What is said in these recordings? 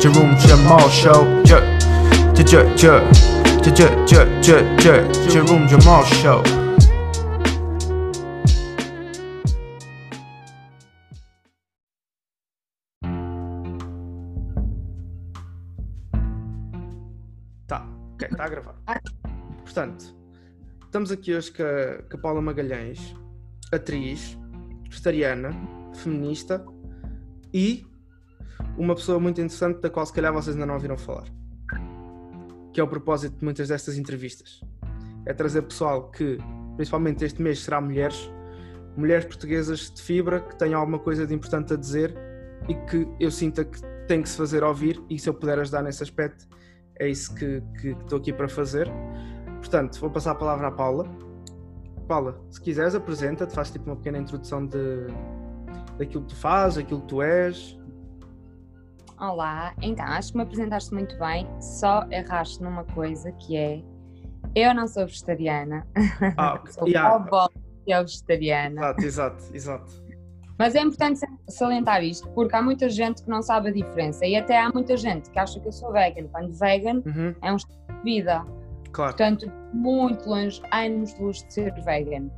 Jerome Jamal Show. Jerome Jamal Show. Tá, ok, está a gravar. Portanto, estamos aqui hoje com a, com a Paula Magalhães, atriz, vegetariana, feminista e uma pessoa muito interessante da qual se calhar vocês ainda não ouviram falar. Que é o propósito de muitas destas entrevistas. É trazer pessoal que, principalmente este mês, será mulheres, mulheres portuguesas de fibra que tenham alguma coisa de importante a dizer e que eu sinta que tem que se fazer ouvir e se eu puder ajudar nesse aspecto, é isso que, que, que estou aqui para fazer. Portanto, vou passar a palavra à Paula. Paula, se quiseres, apresenta-te, faz tipo uma pequena introdução de, daquilo que tu fazes, aquilo que tu és. Olá, então acho que me apresentaste muito bem, só erraste numa coisa que é eu não sou vegetariana, Ah, ok. sou Yeah. que é vegetariana. Exato, exato, exato. Mas é importante salientar isto porque há muita gente que não sabe a diferença e até há muita gente que acha que eu sou vegan, quando vegan Uhum, é um estilo de vida, claro. portanto, muito longe, anos de luz de ser vegan.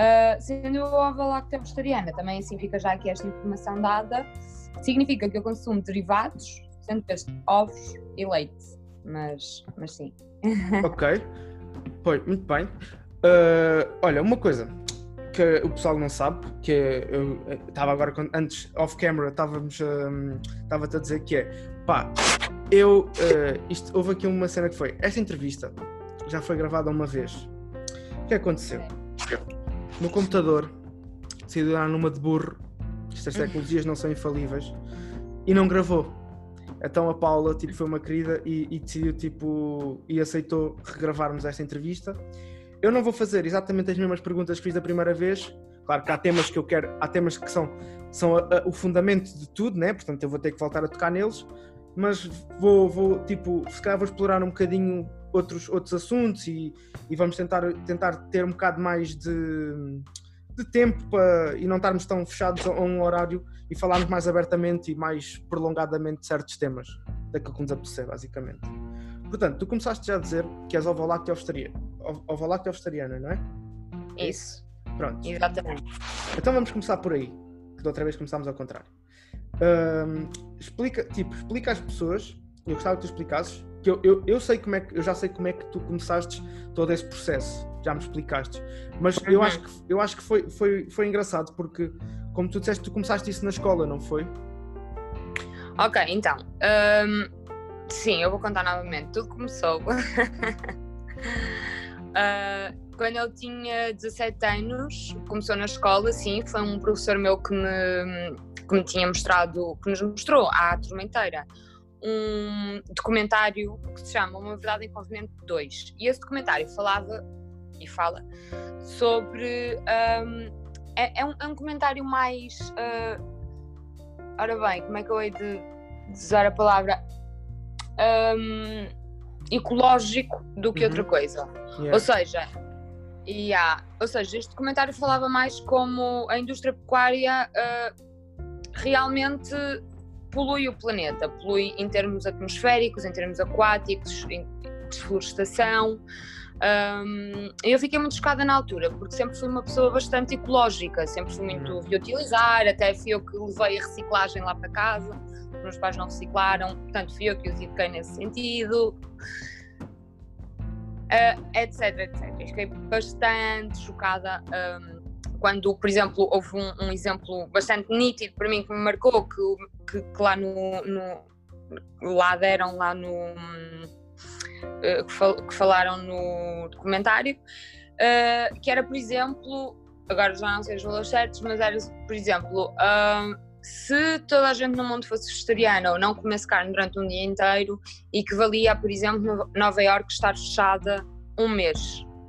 Ah, sendo eu avó láctea vegetariana, também assim fica já aqui esta informação dada, significa que eu consumo derivados, sendo este ovos e leite, mas, mas sim. Ok. Pois, muito bem. Uh, olha, uma coisa que o pessoal não sabe, que é- eu estava agora, antes, off-camera, estávamos um, estava-te a dizer que é, pá, eu, uh, isto, houve aqui uma cena que foi, esta entrevista já foi gravada uma vez. O que aconteceu? No computador, decidiu dar numa de burro, estas tecnologias não são infalíveis, e não gravou. Então a Paula tipo, foi uma querida e, e decidiu tipo e aceitou regravarmos esta entrevista. Eu não vou fazer exatamente as mesmas perguntas que fiz da primeira vez. Claro que há temas que eu quero, há temas que são, são a- a- o fundamento de tudo, né? Portanto, eu vou ter que voltar a tocar neles, mas vou, vou tipo, se calhar vou explorar um bocadinho outros, outros assuntos e, e vamos tentar, tentar ter um bocado mais de, de tempo para, e não estarmos tão fechados a, um horário e falarmos mais abertamente e mais prolongadamente de certos temas daquilo que nos apetecer, basicamente. Portanto, tu começaste já a dizer que és vegetariana, ovoláctea vegetariana, não é? Isso, Pronto. exatamente. Então vamos começar por aí, que da outra vez começámos ao contrário. Ahm, explica, tipo, explica às pessoas, eu gostava que tu explicasses, que eu, eu, eu sei como é que, eu já sei como é que tu começaste todo esse processo, já me explicaste, mas eu Uhum. acho que, eu acho que foi, foi, foi engraçado porque, como tu disseste, tu começaste isso na escola, não foi? Ok, então, hum, sim, eu vou contar novamente. Tudo começou Ah, quando eu tinha 17 anos, começou na escola, sim, foi um professor meu que me, que me tinha mostrado, que nos mostrou à turma inteira um documentário que se chama Uma Verdade Inconveniente 2. E esse documentário falava e fala sobre. hum, é, é um, é um comentário mais. ah, ora bem, como é que eu hei de, de usar a palavra? Hum, ecológico do que Uhum. outra coisa. Yeah. Ou seja, yeah, ou seja, este documentário falava mais como a indústria pecuária ah, realmente polui o planeta, polui em termos atmosféricos, em termos aquáticos, em desflorestação. Um, eu fiquei muito chocada na altura, porque sempre fui uma pessoa bastante ecológica, sempre fui muito Uhum. reutilizar, até fui eu que levei a reciclagem lá para casa, os meus pais não reciclaram, portanto fui eu que os eduquei nesse sentido. Ah, etc, etc. Eu Fiquei bastante chocada um, quando, por exemplo, houve um, um exemplo bastante nítido para mim que me marcou, que, que, que lá no, no- lá deram lá no eh, que, fal- que falaram no documentário, eh, que era, por exemplo, agora já não sei os valores certos, mas era, por exemplo, ah, se toda a gente no mundo fosse vegetariana ou não comesse carne durante um dia inteiro, equivalia a, por exemplo, Nova- Iorque estar fechada um mês,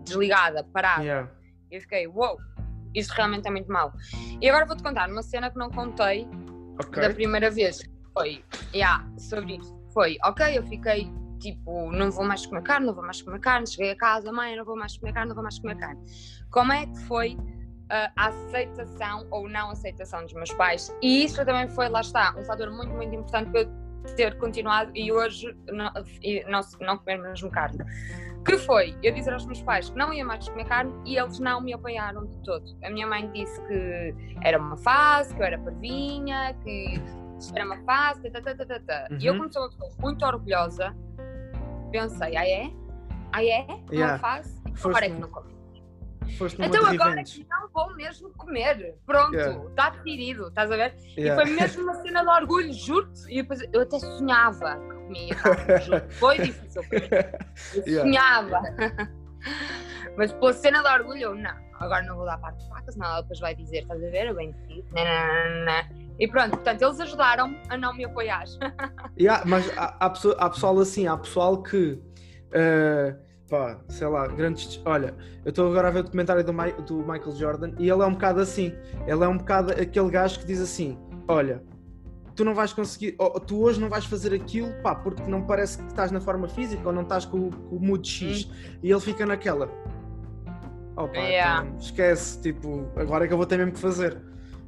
desligada, parada. Yeah. Eu fiquei, uou, isto realmente é muito mau. E agora vou-te contar uma cena que não contei Ok. da primeira vez. Foi, yeah, sobre isto. Foi, ok, eu fiquei tipo, não vou mais comer carne, não vou mais comer carne. Cheguei a casa, mãe, não vou mais comer carne, não vou mais comer carne. Como é que foi a aceitação ou não aceitação dos meus pais. E isso também foi, lá está, um fator muito, muito importante para eu ter continuado e hoje não, não, não comer mesmo carne. Que foi eu dizer aos meus pais que não ia mais comer carne e eles não me apoiaram de todo. A minha mãe disse que era uma fase, que eu era parvinha, que era uma fase, tá, tá, tá, tá. Uhum. E eu, como sou uma pessoa muito orgulhosa, pensei, ah é? Ah é? Uma fase? Foste Agora é que não numa Então agora que não vou mesmo comer. Pronto, está decidido, estás a ver? E foi mesmo uma cena de orgulho, juro-te. E depois eu até sonhava Foi difícil para mim. Eu Yeah. sonhava. Mas pela cena de orgulho, não. Agora não vou dar parte de faca, senão ela depois vai dizer, estás a ver? Eu bem não. E pronto, portanto, eles ajudaram a não me apoiar. Yeah, mas há, há, pessoa- há pessoal assim, há pessoal que eh, pá, sei lá, grandes. Olha, eu estou agora a ver o documentário do, Mi- do Michael Jordan e ele é um bocado assim. Ele é um bocado aquele gajo que diz assim: Olha, tu não vais conseguir, tu hoje não vais fazer aquilo, pá, porque não parece que estás na forma física ou não estás com, o- com o mood X. E ele fica naquela. Oh, pá, Yeah. então, esquece, tipo, agora é que eu vou ter mesmo que fazer.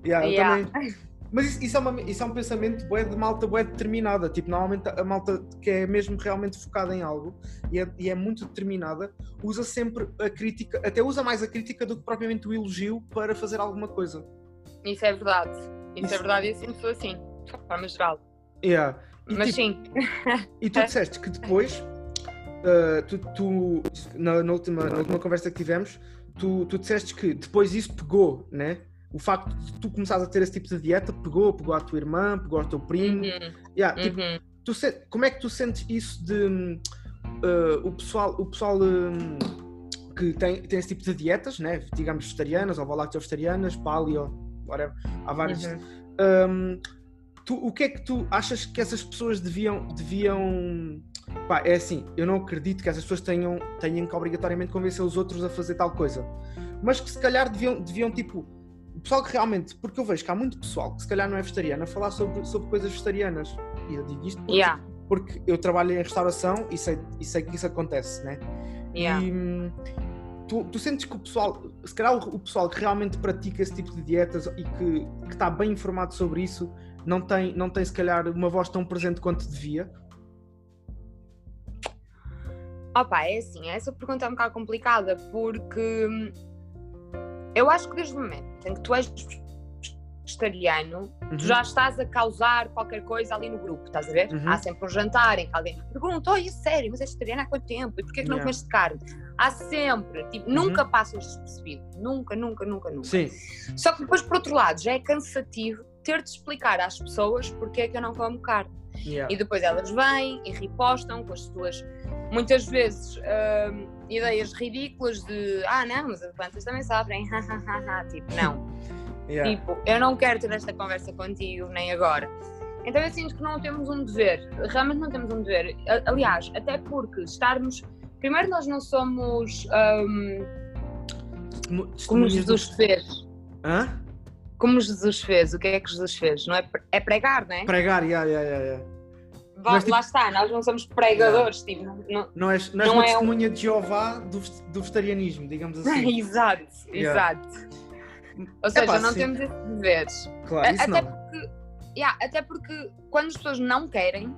Yeah, Yeah. também. Mas isso, isso é uma- isso é um pensamento bué de malta bué determinada. Tipo, normalmente a malta que é mesmo realmente focada em algo e é, e é muito determinada, usa sempre a crítica, até usa mais a crítica do que propriamente o elogio para fazer alguma coisa. Isso é verdade. Isso, Isso- é verdade e eu sempre sou assim, forma geral. Yeah. E, Mas tipo, sim, e tu disseste que depois, uh, tu, tu- na, na última, na última conversa que tivemos, tu, tu disseste que depois isso pegou, né? O facto de tu começares a ter esse tipo de dieta pegou, pegou à tua irmã, pegou ao teu primo. Uhum, Yeah, tipo, uhum. tu como é que tu sentes isso de uh, o pessoal, o pessoal hum, que tem, tem esse tipo de dietas, né? digamos vegetarianas ou vegetarianas, paleo, whatever, há várias. Uhum. Hum, tu, o que é que tu achas que essas pessoas deviam. deviam pá, é assim, eu não acredito que essas pessoas tenham, tenham que obrigatoriamente convencer os outros a fazer tal coisa, mas que se calhar deviam, deviam tipo. O pessoal que realmente, porque eu vejo que há muito pessoal que se calhar não é vegetariano a falar sobre, sobre coisas vegetarianas. E eu digo isto porque, Yeah, porque eu trabalho em restauração e sei, e sei que isso acontece, né? yeah. E tu, tu sentes que o pessoal, se calhar o, o pessoal que realmente pratica esse tipo de dietas e que, que está bem informado sobre isso, não tem, não tem se calhar uma voz tão presente quanto devia? Opa, é assim, essa pergunta é um bocado complicada porque hum, eu acho que desde o momento em que tu és vegetariano, Uhum. tu já estás a causar qualquer coisa ali no grupo, estás a ver? Uhum. Há sempre um jantar em que alguém te pergunta, oi, é sério, mas és vegetariano há quanto tempo? E porquê que não Yeah. comeste carne? Há sempre, tipo, Uhum. nunca passas despercebido, nunca, nunca, nunca, nunca. Sim, Só que depois, por outro lado, já é cansativo ter de explicar às pessoas porque é que eu não como carne. yeah. E depois elas vêm e ripostam com as suas, muitas vezes, hum, ideias ridículas de ah, não, mas as plantas também sofrem, tipo, não. yeah. Tipo, eu não quero ter esta conversa contigo, nem agora. Então eu sinto que não temos um dever, realmente não temos um dever. Aliás, até porque estarmos. Primeiro, nós não somos Testemu- como Jesus fez. Hã? Como Jesus fez, o que é que Jesus fez? Não é, é pregar, não é? Pregar, yeah, yeah, yeah, yeah. Vá- Mas, tipo- Lá está, nós não somos pregadores, tipo, não- não- és, não Não é um- testemunha de Jeová do, do vegetarianismo, digamos assim. exato, Yeah. exato. Ou seja, Epá, não sim. temos esses deveres. Claro, até não. porque, yeah, até porque quando as pessoas não querem,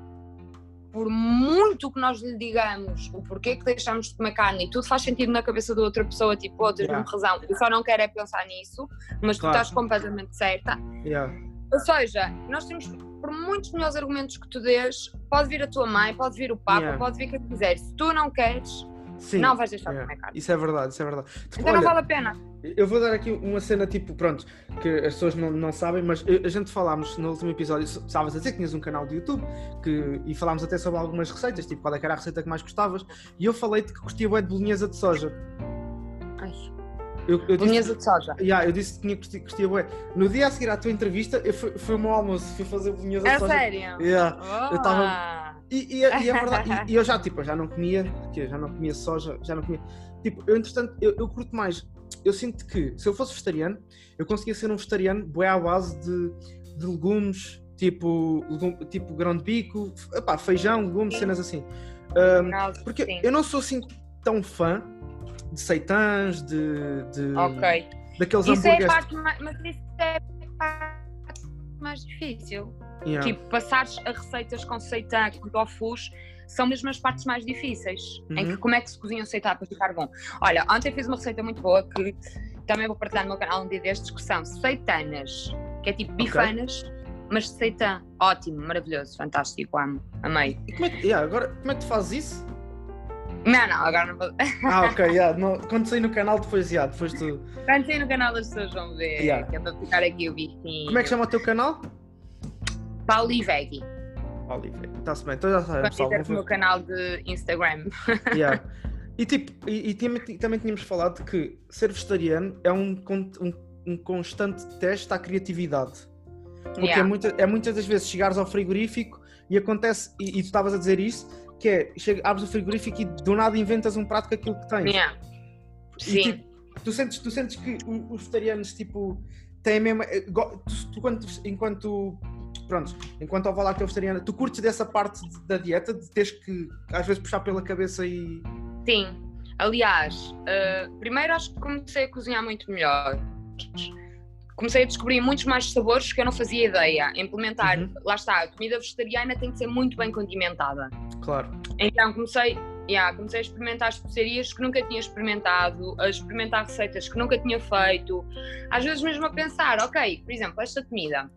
por muito que nós lhe digamos o porquê que deixamos de comer carne e tudo faz sentido na cabeça da outra pessoa, tipo, oh, tens Yeah. razão, eu só não quero é pensar nisso, mas Claro. tu estás completamente certa. Yeah. Ou seja, nós temos, por muitos melhores argumentos que tu dês, pode vir a tua mãe, pode vir o Papa, Yeah. pode vir quem quiser. Se tu não queres, Sim. não vais deixar de comer carne. Isso é verdade, isso é verdade. Então não olha, vale a pena. Eu vou dar aqui uma cena tipo, pronto, que as pessoas não, não sabem, mas a gente falámos no último episódio, estavas a dizer que tinhas um canal de YouTube que, e falámos até sobre algumas receitas, tipo qual é que era a receita que mais gostavas, e eu falei-te que curtia bué de bolinhesa de soja. Ai, Eu, eu disse, bolinhesa de soja. yeah, eu disse que tinha curti- curtia bué. No dia a seguir à tua entrevista, eu fui, foi o meu almoço, fui fazer bolinhesa É de soja. sério? Yeah. eu tava- Ah. E, e, e é verdade, e, e eu já, tipo, já não comia, já não comia soja, já não comia. Tipo, eu entretanto, eu, eu curto mais. Eu sinto que se eu fosse vegetariano, eu conseguia ser um vegetariano bué à base de, de legumes, tipo, legum- tipo grão de bico, epá, feijão, legumes, Sim. cenas assim. Ahm, Não, porque sim. eu não sou assim tão fã de seitãs, de. de Ok. daqueles Isso é hambúrgueres. parte mais, mas isso é parte mais difícil. Yeah. Tipo, passares a receitas com seitan, com tofus, são mesmo as partes mais difíceis. Em que Uhum. como é que se cozinha o seitan para ficar bom. Olha, ontem fiz uma receita muito boa que também vou partilhar no meu canal um dia destes, que são seitanas, que é tipo bifanas, mas de seitan. Ótimo, maravilhoso, fantástico, amo, amei. E como é que, yeah, agora, como é que tu fazes isso? Não, não, agora não vou. Ah, ok, yeah, no- quando saí no canal, depois, yeah, depois tu. Quando sair no canal as pessoas vão ver, Yeah. que é para ficar aqui o bichinho. Como é que chama o teu canal? Pauli Veggie. Oliver. Está-se bem, então já sabem, Quando pessoal. fizer vão com o meu canal de Instagram. Yeah. E tipo, e, e também, tínhamos falado que ser vegetariano é um, um, um constante teste à criatividade. Porque é, Yeah. muita, é muitas das vezes chegares ao frigorífico e acontece, e, e tu estavas a dizer isso, que é, chega, abres o frigorífico e do nada inventas um prato com aquilo que tens. Yeah. E, Sim. tipo, tu, sentes, tu sentes que os vegetarianos, tipo, têm mesmo. eh, go- Tu, tu, enquanto. Pronto, enquanto ao lá que é vegetariana, tu curtes dessa parte de- da dieta, de teres que às vezes puxar pela cabeça e. Sim. Aliás, eh, primeiro acho que comecei a cozinhar muito melhor. Comecei a descobrir muitos mais sabores que eu não fazia ideia. Implementar, Uhum. lá está, a comida vegetariana tem que ser muito bem condimentada. Claro. Então comecei, yeah, comecei a experimentar especiarias que nunca tinha experimentado, a experimentar receitas que nunca tinha feito. Às vezes mesmo a pensar, ok, por exemplo, esta comida,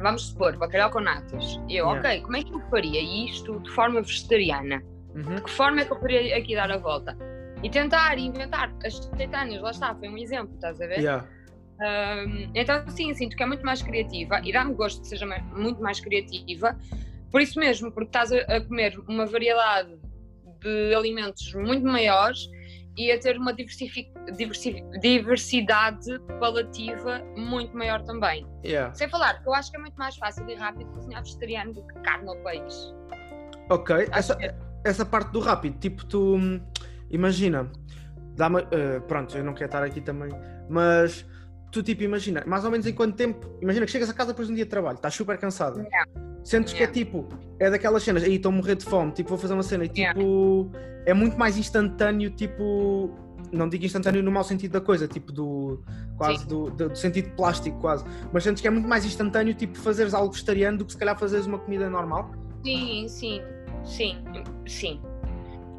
vamos supor, bacalhau com natas. Eu, Yeah. ok, como é que eu faria isto de forma vegetariana? Uhum. De que forma é que eu poderia aqui dar a volta? E tentar inventar as seitâneas, lá está, foi um exemplo, estás a ver? Yeah. Um, então, sim, sinto que é muito mais criativa e dá-me gosto que seja muito mais criativa, por isso mesmo, porque estás a comer uma variedade de alimentos muito maiores e a ter uma diversifi- diversi- diversidade palativa muito maior também. Yeah. Sem falar que eu acho que é muito mais fácil e rápido cozinhar vegetariano do que carne ou peixe. Ok, essa, que- essa parte do rápido, tipo, tu hum, imagina, dá-me, eh, pronto, eu não quero estar aqui também, mas tu, tipo, imagina, mais ou menos em quanto tempo, imagina que chegas a casa depois de um dia de trabalho, estás super cansada, sentes que é Yeah. tipo, é daquelas cenas, aí estou a morrer de fome, tipo, vou fazer uma cena e tipo, é muito mais instantâneo, tipo, não digo instantâneo no mau sentido da coisa, tipo, do, quase do, do, do sentido plástico, quase, mas sentes que é muito mais instantâneo, tipo, fazeres algo vegetariano do que se calhar fazeres uma comida normal. Sim, sim, sim, sim.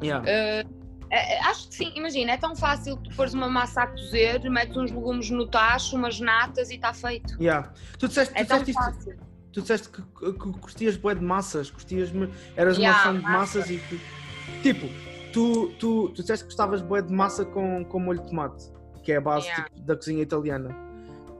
Yeah. Eh, acho que sim, imagina, é tão fácil tu pôres uma massa a cozer, metes uns legumes no tacho, umas natas e está feito. Yeah. Tu disseste, tu É tão disseste, isto- fácil. Tu disseste que, que, que curtias bué de massas, curtias, eras Yeah, uma fã de massa. massas e tipo, tu, tu, tu disseste que gostavas bué de massa com, com molho de tomate, que é a base Yeah. tipo, da cozinha italiana.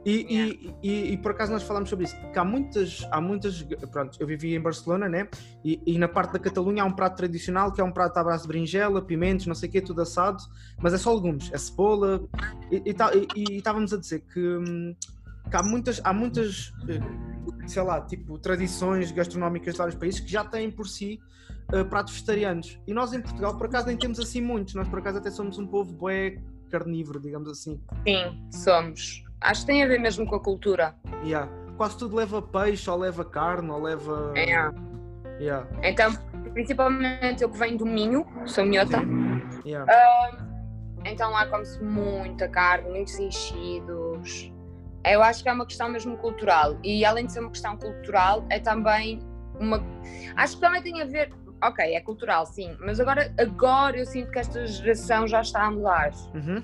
E, e, e, e por acaso nós falámos sobre isso, que há muitas, há muitas, pronto, eu vivi em Barcelona, né? E, e na parte da Catalunha há um prato tradicional que é um prato à base de berinjela, pimentos, não sei o quê, tudo assado, mas é só legumes, é cebola. E estávamos a dizer que, hum, que há muitas, há muitas, eh, sei lá, tipo, tradições gastronómicas de vários países que já têm por si eh, pratos vegetarianos. E nós em Portugal, por acaso, nem temos assim muitos. Nós, por acaso, até somos um povo bué carnívoro, digamos assim. Sim, somos. Acho que tem a ver mesmo com a cultura. Yeah. Quase tudo leva peixe, ou leva carne, ou leva. É. Yeah. Então, principalmente eu que venho do Minho, sou minhota, Yeah. então lá come-se muita carne, muitos enchidos. Eu acho que é uma questão mesmo cultural. E além de ser uma questão cultural, é também uma. Acho que também tem a ver. Ok, é cultural, sim, mas agora, agora eu sinto que esta geração já está a mudar. Uhum.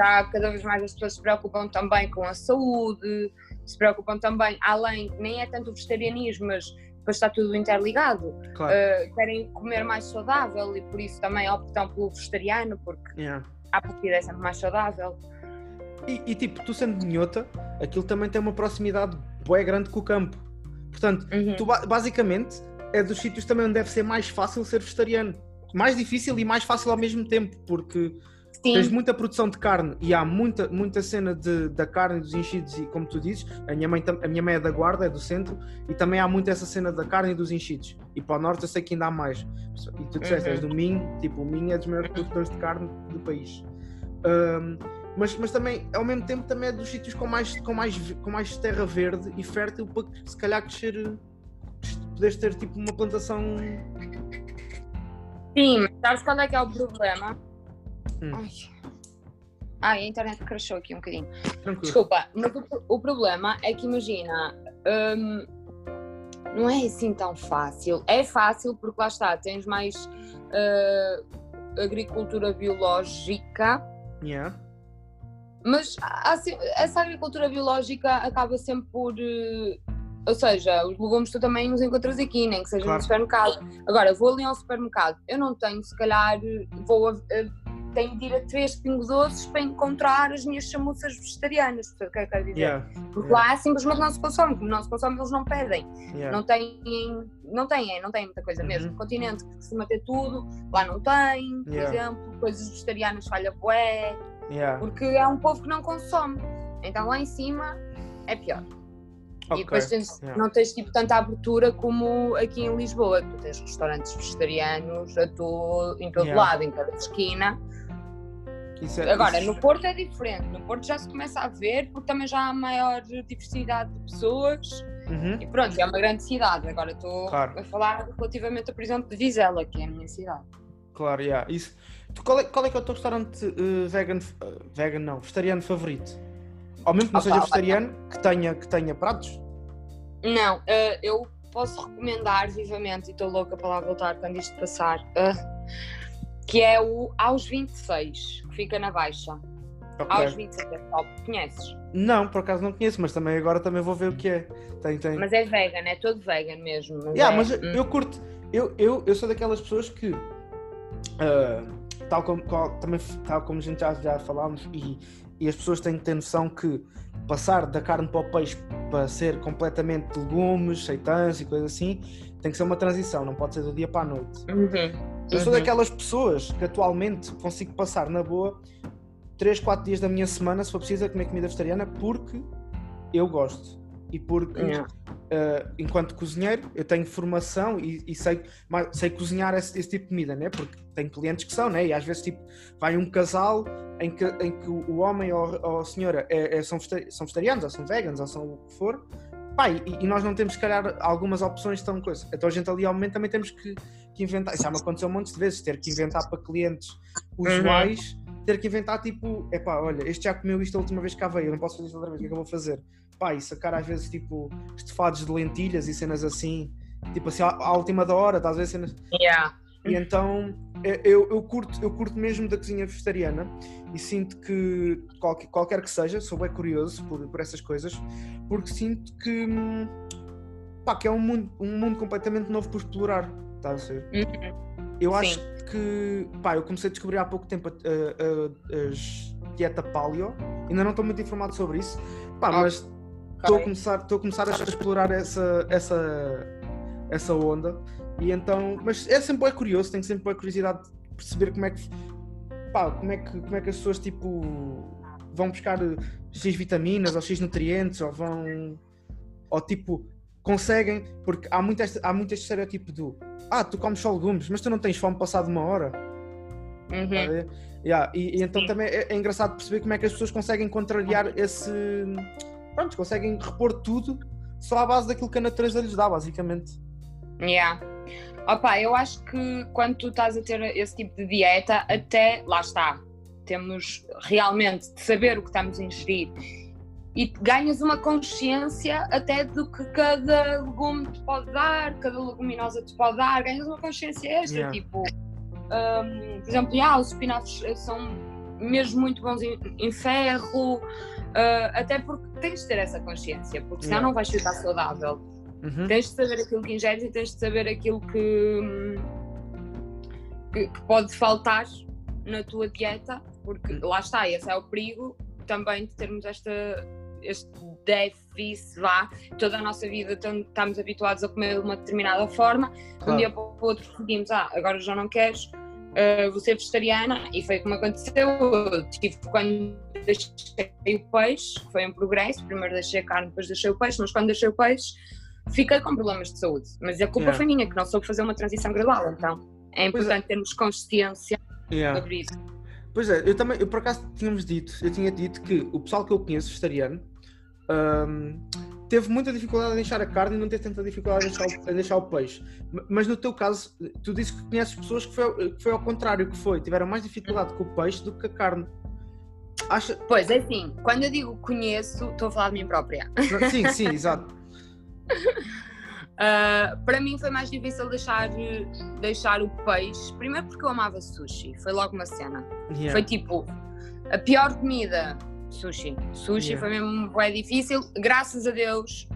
Já cada vez mais as pessoas se preocupam também com a saúde, se preocupam também, além, nem é tanto o vegetarianismo, mas depois está tudo interligado. Claro. Uh, querem comer mais saudável e por isso também optam pelo vegetariano, porque Yeah. a partida é sempre mais saudável. E, e, tipo, tu sendo minhota, aquilo também tem uma proximidade bué grande com o campo. Portanto, Uhum. tu ba- basicamente é dos sítios também onde deve ser mais fácil ser vegetariano. Mais difícil e mais fácil ao mesmo tempo, porque tens Sim, muita produção de carne e há muita, muita cena de, da carne e dos enchidos, e como tu dizes, a minha, mãe, a minha mãe é da Guarda, é do centro, e também há muito essa cena da carne e dos enchidos. E para o norte eu sei que ainda há mais. E tu disseste, Uhum. és do Minho, tipo, o Minho é dos maiores produtores de carne do país. Ahm, mas, mas também, ao mesmo tempo, também é dos sítios com mais, com mais, com mais terra verde e fértil para se calhar crescer, poderes ter tipo uma plantação. sim, mas sabes qual é que é o problema? Hum. Ai. Ah, a internet crashou aqui um bocadinho. Tranquilo. Desculpa, mas o, o problema é que imagina, hum, não é assim tão fácil. É fácil porque lá está, tens mais uh, agricultura biológica, Yeah. Mas há essa agricultura biológica acaba sempre por. eh, ou seja, os legumes tu também os encontras aqui, nem que seja Claro. no supermercado. Agora, vou ali ao supermercado, eu não tenho, se calhar, vou a, a- tenho de ir a três pingo doces para encontrar as minhas chamuças vegetarianas, o que é que eu quero dizer? Yeah. Porque yeah. lá simplesmente não se consome, como não se consome, eles não pedem. Yeah. Não têm, não têm, não têm muita coisa mesmo. Uhum. O continente que costuma ter tudo, lá não tem, por exemplo, coisas vegetarianas falha bué, Yeah. porque é um povo que não consome. Então lá em cima é pior. Ok. E depois tens- yeah. não tens tipo tanta abertura como aqui em Lisboa. Tu tens restaurantes vegetarianos a to- em todo Yeah. lado, em cada esquina. É- Agora, isso- no Porto é diferente. No Porto já se começa a ver, porque também já há maior diversidade de pessoas. Uhum. E pronto, é uma grande cidade. Agora estou Claro. a falar relativamente, por exemplo, de Vizela, que é a minha cidade. Claro, yeah. Isso. Tu, qual, é, qual é que é o teu restaurante eh, vegan, eh, vegan não, vegetariano favorito? Ao mesmo que não Opa, seja vegetariano, que tenha, que tenha pratos? Não, eh, eu posso recomendar vivamente, e estou louca para lá voltar quando isto passar, que é o Aos 26, que fica na Baixa. Ok. Aos 26 é top, conheces? Não, por acaso não conheço, mas também agora também vou ver o que é. Tem, tem. Mas é vegan, é todo vegan mesmo. Mas Yeah, é- mas hum, eu curto. Eu, eu, eu sou daquelas pessoas que. Ah, tal, como, qual- também, tal como a gente já, já falámos, e, e as pessoas têm que ter noção que passar da carne para o peixe para ser completamente de legumes, seitãs e coisas assim, tem que ser uma transição, não pode ser do dia para a noite. uhum, Eu sou uhum. daquelas pessoas que atualmente consigo passar na boa 3, 4 dias da minha semana, se for preciso, a comer comida vegetariana, porque eu gosto. E porque, Yeah. Uh, enquanto cozinheiro, eu tenho formação e, e sei, sei cozinhar esse, esse tipo de comida, né? Porque tenho clientes que são, né? E às vezes, tipo, vai um casal em que, em que o homem ou, ou a senhora é, é- são, são vegetarianos, ou são veganos, ou são o que for. Pá, e, e nós não temos, se calhar, algumas opções tão coisa. Então a gente ali, ao momento, também temos que, que inventar. Isso já me aconteceu um monte de vezes, ter que inventar para clientes usuais, ter que inventar tipo, epá, olha, este já comeu isto a última vez que cá veio, eu não posso fazer isto outra vez, o que é que eu vou fazer? Pá, e sacar às vezes tipo estofados de lentilhas e cenas assim, tipo assim, à, à última da hora, estás a ver cenas. Yeah. E então eu, eu, eu curto, eu curto mesmo da cozinha vegetariana e sinto que qualquer, qualquer que seja, sou bem curioso por, por essas coisas, porque sinto que, hum, pá, que é um mundo, um mundo completamente novo por explorar, estás a ver? Uhum. Eu Sim. acho que, pá, eu comecei a descobrir há pouco tempo a, a- a- as dieta paleo, ainda não estou muito informado sobre isso, pá, mas estou a começar, estou a começar a explorar essa, essa, essa onda, e então, mas é sempre bem curioso, tenho sempre boa curiosidade de perceber como é que, pá, como é que, como é que as pessoas, tipo, vão buscar X vitaminas, ou X nutrientes, ou vão, ou tipo, conseguem, porque há muito este, há muito este estereotipo do ah, tu comes só legumes, mas tu não tens fome passado uma hora. Uhum. tá a? Yeah, E, e então Sim. também é, é engraçado perceber como é que as pessoas conseguem contrariar esse. Pronto, conseguem repor tudo só à base daquilo que a natureza lhes dá, basicamente. Yeah. Opa, eu acho que quando tu estás a ter esse tipo de dieta, até lá está, temos realmente de saber o que estamos a ingerir e ganhas uma consciência até do que cada legume te pode dar, cada leguminosa te pode dar, ganhas uma consciência extra, Yeah. tipo, hum, por exemplo, yeah, os espinafres são mesmo muito bons em, em ferro, ah, até porque tens de ter essa consciência, porque senão Yeah. não vais ficar saudável. Uhum. Tens de saber aquilo que ingeres e tens de saber aquilo que, que, que pode faltar na tua dieta, porque lá está, esse é o perigo também de termos esta, este déficit, vá, toda a nossa vida tam- estamos habituados a comer de uma determinada forma, de um Claro. dia para o outro decidimos, ah, agora já não queres, ah, vou ser vegetariana, e foi como aconteceu, eu tive quando deixei o peixe, que foi um progresso, primeiro deixei a carne, depois deixei o peixe, mas quando deixei o peixe fiquei com problemas de saúde, mas a culpa Yeah. foi minha, que não soube fazer uma transição gradual, então é importante termos consciência Yeah. sobre isso. Pois é, eu também, eu por acaso tínhamos dito, eu tinha dito que o pessoal que eu conheço vegetariano hum, teve muita dificuldade em deixar a carne e não teve tanta dificuldade em deixar, o, em deixar o peixe. Mas no teu caso, tu disse que conheces pessoas que foi, ao- que foi ao contrário, que foi, tiveram mais dificuldade com o peixe do que a carne. Acha... Pois, é assim, quando eu digo conheço, estou a falar de mim própria. Sim, sim, exato. Uh, para mim foi mais difícil deixar, deixar o peixe, primeiro porque eu amava sushi, foi logo uma cena. Yeah. Foi tipo, a pior comida, sushi. Sushi Yeah. foi mesmo bem difícil, graças a Deus.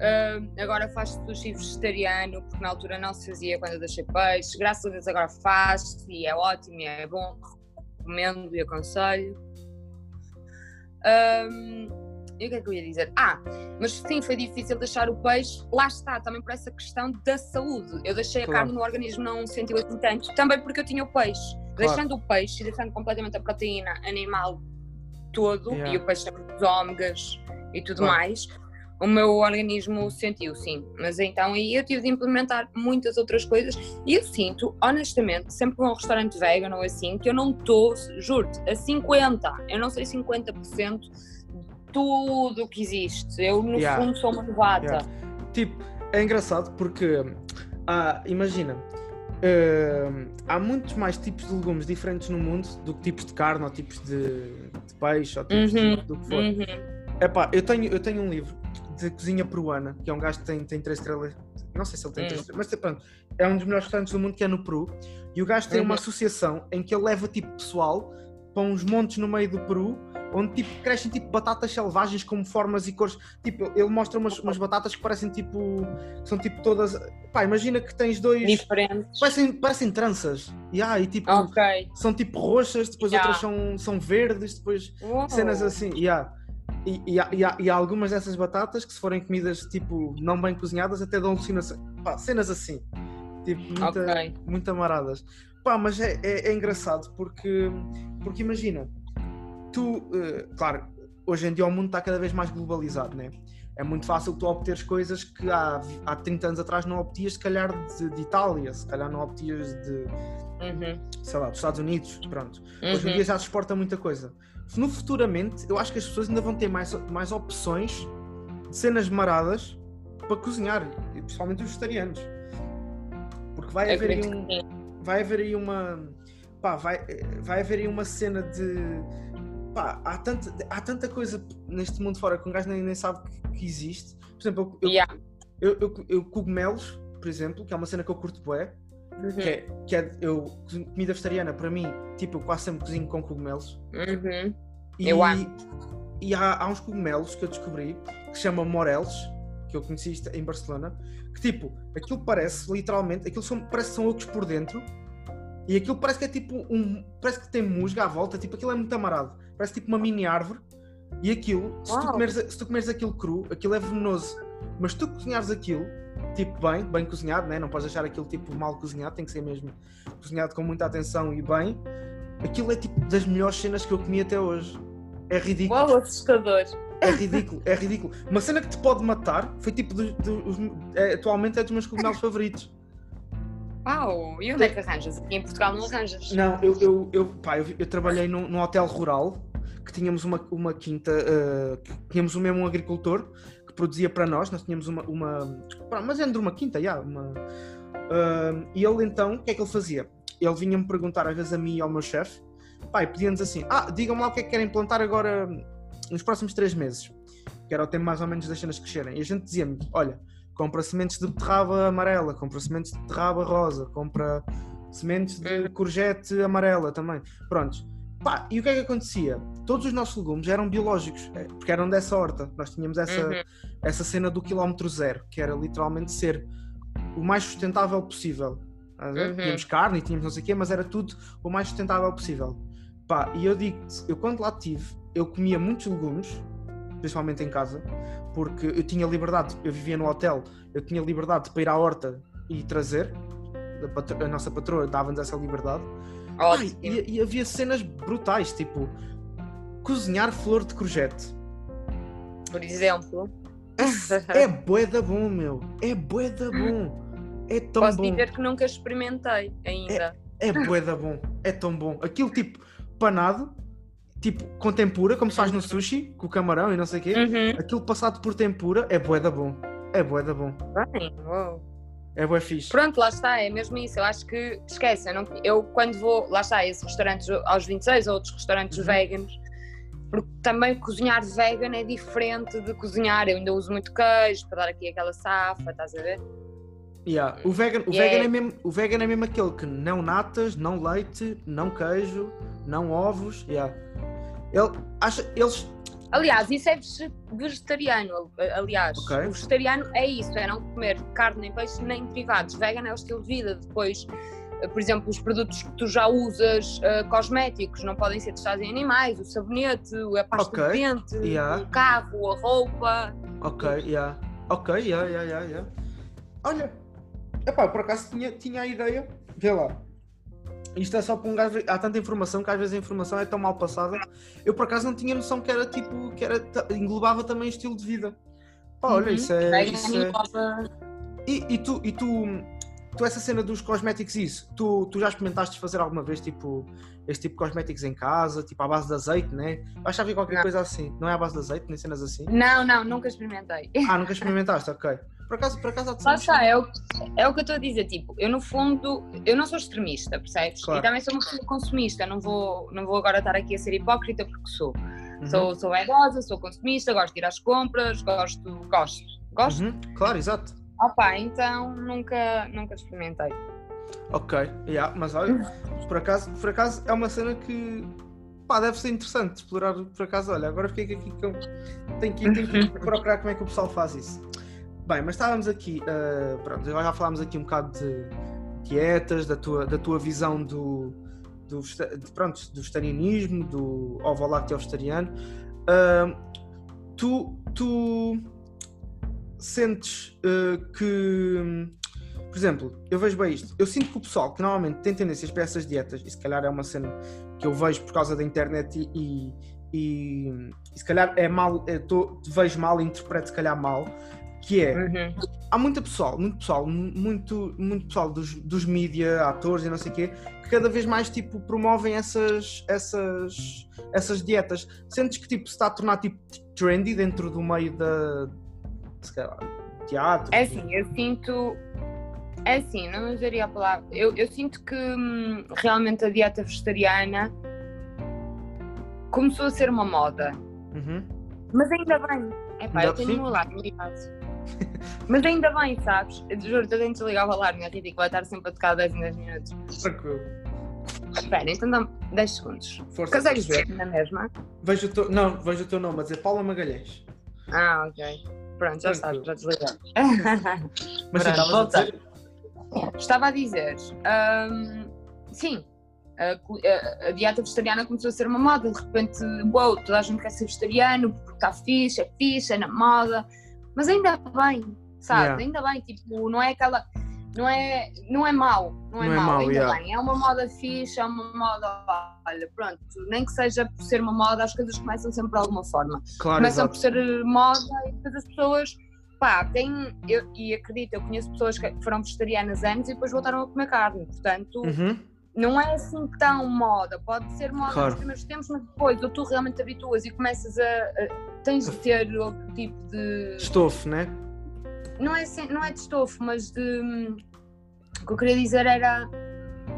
uh, agora faz sushi vegetariano, porque na altura não se fazia quando eu deixei peixe. Graças a Deus agora faz e é ótimo, e é bom, recomendo e aconselho. Um, e o que é que eu ia dizer? Ah, mas sim, foi difícil deixar o peixe. Lá está, também por essa questão da saúde. Eu deixei Claro. a carne no organismo, não sentiu assim tanto. Também porque eu tinha o peixe. Deixando o peixe e deixando completamente a proteína animal todo, Yeah. e o peixe tem muitos ômegas e tudo Claro. mais, o meu organismo sentiu, sim. Mas então aí eu tive de implementar muitas outras coisas e eu sinto, honestamente, sempre que vou a um restaurante vegan ou assim, que eu não estou, juro-te, a 50%. Eu não sei 50% de tudo o que existe. Eu, no Yeah. fundo, sou uma novata. Yeah. Tipo, é engraçado porque, ah, imagina, ah, há muitos mais tipos de legumes diferentes no mundo do que tipos de carne ou tipos de peixe ou tipos Uhum, de, do que for. Uhum. Epá, eu tenho, eu tenho um livro de cozinha peruana, que é um gajo que tem, tem três estrelas. Não sei se ele tem Hum. três estrelas, mas pronto, é um dos melhores restaurantes do mundo que é no Peru. E o gajo tem uma Uhum. associação em que ele leva tipo pessoal para uns montes no meio do Peru, onde tipo crescem tipo batatas selvagens com formas e cores. Tipo, ele mostra umas, umas batatas que parecem tipo. são tipo todas. Pá, imagina que tens dois. Diferentes. Parecem, parecem tranças. E, ah, e tipo. Ok. São tipo roxas, depois Yeah. outras são, são verdes, depois cenas assim, yeah. e, e, há, e, há, e há algumas dessas batatas que se forem comidas tipo não bem cozinhadas até dão alucinação. Pá, cenas assim, tipo muita, Ok. muito amaradas. Pá, mas é, é, é engraçado porque, porque imagina, tu, eh, claro, hoje em dia o mundo está cada vez mais globalizado, né? É muito fácil tu obteres coisas que há, há 30 anos atrás não obtias, se calhar de, de Itália, se calhar não obtias de, Uhum. sei lá, dos Estados Unidos, pronto. Hoje em Uhum. dia já se exporta muita coisa. No futuramente, eu acho que as pessoas ainda vão ter mais, mais opções de cenas maradas para cozinhar, principalmente os vegetarianos. Porque vai haver, aí um, vai haver aí uma. Pá, vai, vai haver aí uma cena de. Pá, há tanta, há tanta coisa neste mundo fora que um gajo nem, nem sabe que, que existe. Por exemplo, eu, eu, Yeah. eu, eu- eu cogumelos, por exemplo, que é uma cena que eu curto bué, Uhum. que é, que é eu, comida vegetariana, para mim, tipo, eu quase sempre cozinho com cogumelos. Uhum. E, Eu amo. e há, há uns cogumelos que eu descobri que se chamam morelos, que eu conheci em Barcelona, que tipo, aquilo parece literalmente, aquilo são, parece que são ocos por dentro e aquilo parece que é tipo um. Parece que tem musga à volta, tipo, aquilo é muito amarado, parece tipo uma mini árvore. E aquilo, se tu, comeres, se tu comeres aquilo cru, aquilo é venenoso. Mas se tu cozinhares aquilo, tipo bem, bem cozinhado, né? não podes deixar aquilo tipo mal cozinhado, tem que ser mesmo cozinhado com muita atenção e bem. Aquilo é tipo das melhores cenas que eu comi até hoje. É ridículo. Uau, assustador. É ridículo, é ridículo. Uma cena que te pode matar foi tipo dos, dos- é, atualmente é dos meus cogumelos favoritos. Uau, e onde é que arranjas? Aqui em Portugal não arranjas. Não, eu, eu, eu, pá, eu, eu trabalhei num, num hotel rural que tínhamos uma, uma quinta, que tínhamos o mesmo um agricultor que produzia para nós, nós tínhamos uma, uma mas é de uma quinta, já, uma, ah, e ele então, o que é que ele fazia? Ele vinha-me perguntar às vezes a mim e ao meu chefe, e pedia-nos assim, ah, digam-me lá o que é que querem plantar agora nos próximos três meses, que era o tempo mais ou menos das cenas crescerem, e a gente dizia-me, olha, compra sementes de beterraba amarela, compra sementes de beterraba rosa, compra sementes de courgette amarela também. Prontos. Pá, e o que é que acontecia? Todos os nossos legumes eram biológicos, eh, porque eram dessa horta. Nós tínhamos essa, Uhum. essa cena do quilómetro zero, que era literalmente ser o mais sustentável possível. Ver? Uhum. Tínhamos carne e tínhamos não sei o quê, mas era tudo o mais sustentável possível. Pá, e eu digo-te, eu quando lá estive, eu comia muitos legumes, principalmente em casa, porque eu tinha liberdade, eu vivia no hotel, eu tinha liberdade para ir à horta e trazer, a, nossa patroa dava-nos essa liberdade. Ai, e, e havia cenas brutais, tipo cozinhar flor de courgette. Por exemplo. É bué da bom, meu. É bué da bom. É tão Posso bom. dizer que nunca experimentei ainda. É bué da bom. É tão bom. Aquilo tipo panado, tipo com tempura, como se faz no sushi, com o camarão e não sei o quê. Uhum. Aquilo passado por tempura é bué da bom. É bué da bom. Bem, uau. É bué fixe. Pronto, lá está, é mesmo isso. Eu acho que, esquece, eu, não- eu quando vou, lá está, esses restaurantes aos 26 ou outros restaurantes Uhum. veganos, porque também cozinhar vegan é diferente de cozinhar. Eu ainda uso muito queijo para dar aqui aquela safa, estás a ver? Yeah. O, vegan, o, E vegan é- é mesmo, o vegan é mesmo aquele que não natas, não leite, não queijo, não ovos. Yeah. Ele, acha, eles. Aliás, isso é vege- vegetariano. Aliás, Ok. o vegetariano é isso, é não comer carne, nem peixe, nem derivados. Vegan é o estilo de vida. Depois, por exemplo, os produtos que tu já usas, eh, cosméticos, não podem ser testados em animais. O sabonete, a pasta Ok. de dente, Yeah. o carro, a roupa. Ok, yeah. Ok, yeah, yeah, yeah, yeah. Olha, epá, por acaso tinha, tinha a ideia, vê lá. Isto é só para um gajo. Há tanta informação que às vezes a informação é tão mal passada. Eu por acaso não tinha noção que era tipo. que era, englobava também estilo de vida. Pá, olha, Uhum. isso é. Isso é... E, e tu, e tu, tu, essa cena dos cosméticos, isso, tu, tu já experimentaste fazer alguma vez tipo este tipo de cosméticos em casa, tipo à base de azeite, né? Vais ver qualquer Não. coisa assim. Não é à base de azeite, nem cenas assim? Não, não, nunca experimentei. Ah, nunca experimentaste, ok. Por acaso, por acaso Lá está, é o, é o que eu estou a dizer, tipo, eu no fundo, eu não sou extremista, percebes? Claro. E também sou uma pessoa consumista, não vou, não vou agora estar aqui a ser hipócrita porque sou. Uhum. Sou, sou vaidosa, sou consumista, gosto de ir às compras, gosto, gosto, gosto. Uhum, Claro, exato. Opa, então nunca, nunca experimentei. Ok, yeah, mas olha, por acaso, por acaso é uma cena que pá, deve ser interessante explorar por acaso, olha, agora fiquei aqui com. Tenho que, tenho que procurar como é que o pessoal faz isso. Bem, mas estávamos aqui, ah, pronto, agora já falámos aqui um bocado de dietas, da tua, da tua visão do, do, de, pronto, do vegetarianismo, do ovo lácteo vegetariano. Ah, tu, tu sentes ah, que por exemplo, eu vejo bem isto. Eu sinto que o pessoal que normalmente tem tendências para essas dietas, e se calhar é uma cena que eu vejo por causa da internet e, e, e- e se calhar é mal, eu tô- vejo mal interpreto se calhar mal, que é, Uhum. há muita pessoal, muito pessoal, muito, muito pessoal dos, dos mídia, atores e não sei o quê, que cada vez mais tipo promovem essas, essas, essas dietas. Sentes que tipo se está a tornar tipo trendy dentro do meio da se calhar, teatro? É assim, eu sinto. É assim, não usaria a palavra. Eu, eu sinto que hum, realmente a dieta vegetariana começou a ser uma moda. Uhum. Mas ainda bem. Epá, Ainda- eu tenho um alarme ligado. Mas ainda bem, sabes? Eu juro, eu tenho desligar o alarme, é ridículo, vai estar sempre a tocar 10 em 10 minutos. Tranquilo. Espera, então dá 10 segundos. Força. Consegues ver na mesma? Vejo o teu, não, vejo o teu nome a dizer Paula Magalhães. Ah, ok. Pronto, já estás, já desligado. Mas Pronto, estavas a volta. dizer. Estava a dizer, hum, sim, a, a- a dieta vegetariana começou a ser uma moda, de repente, uou, toda a gente quer ser vegetariano porque está fixe, é fixe, é na moda, mas ainda bem, sabe? Yeah. Ainda bem, tipo, não é aquela. Não é, não é mau, não é, Não é mau, mau, ainda yeah. bem. É uma moda fixe, é uma moda. Olha, pronto, nem que seja por ser uma moda, as coisas começam sempre de alguma forma Claro, começam exato. por ser eh, moda e depois as pessoas pá, têm, eu, e acredito, eu conheço pessoas que foram vegetarianas antes e depois voltaram a comer carne, portanto Uhum. não é assim tão moda, pode ser moda Claro. nos primeiros tempos, mas depois ou tu realmente te habituas e começas a, a- tens de ter outro tipo de Estofo, né? Não é, não é de estofo, mas de o que eu queria dizer era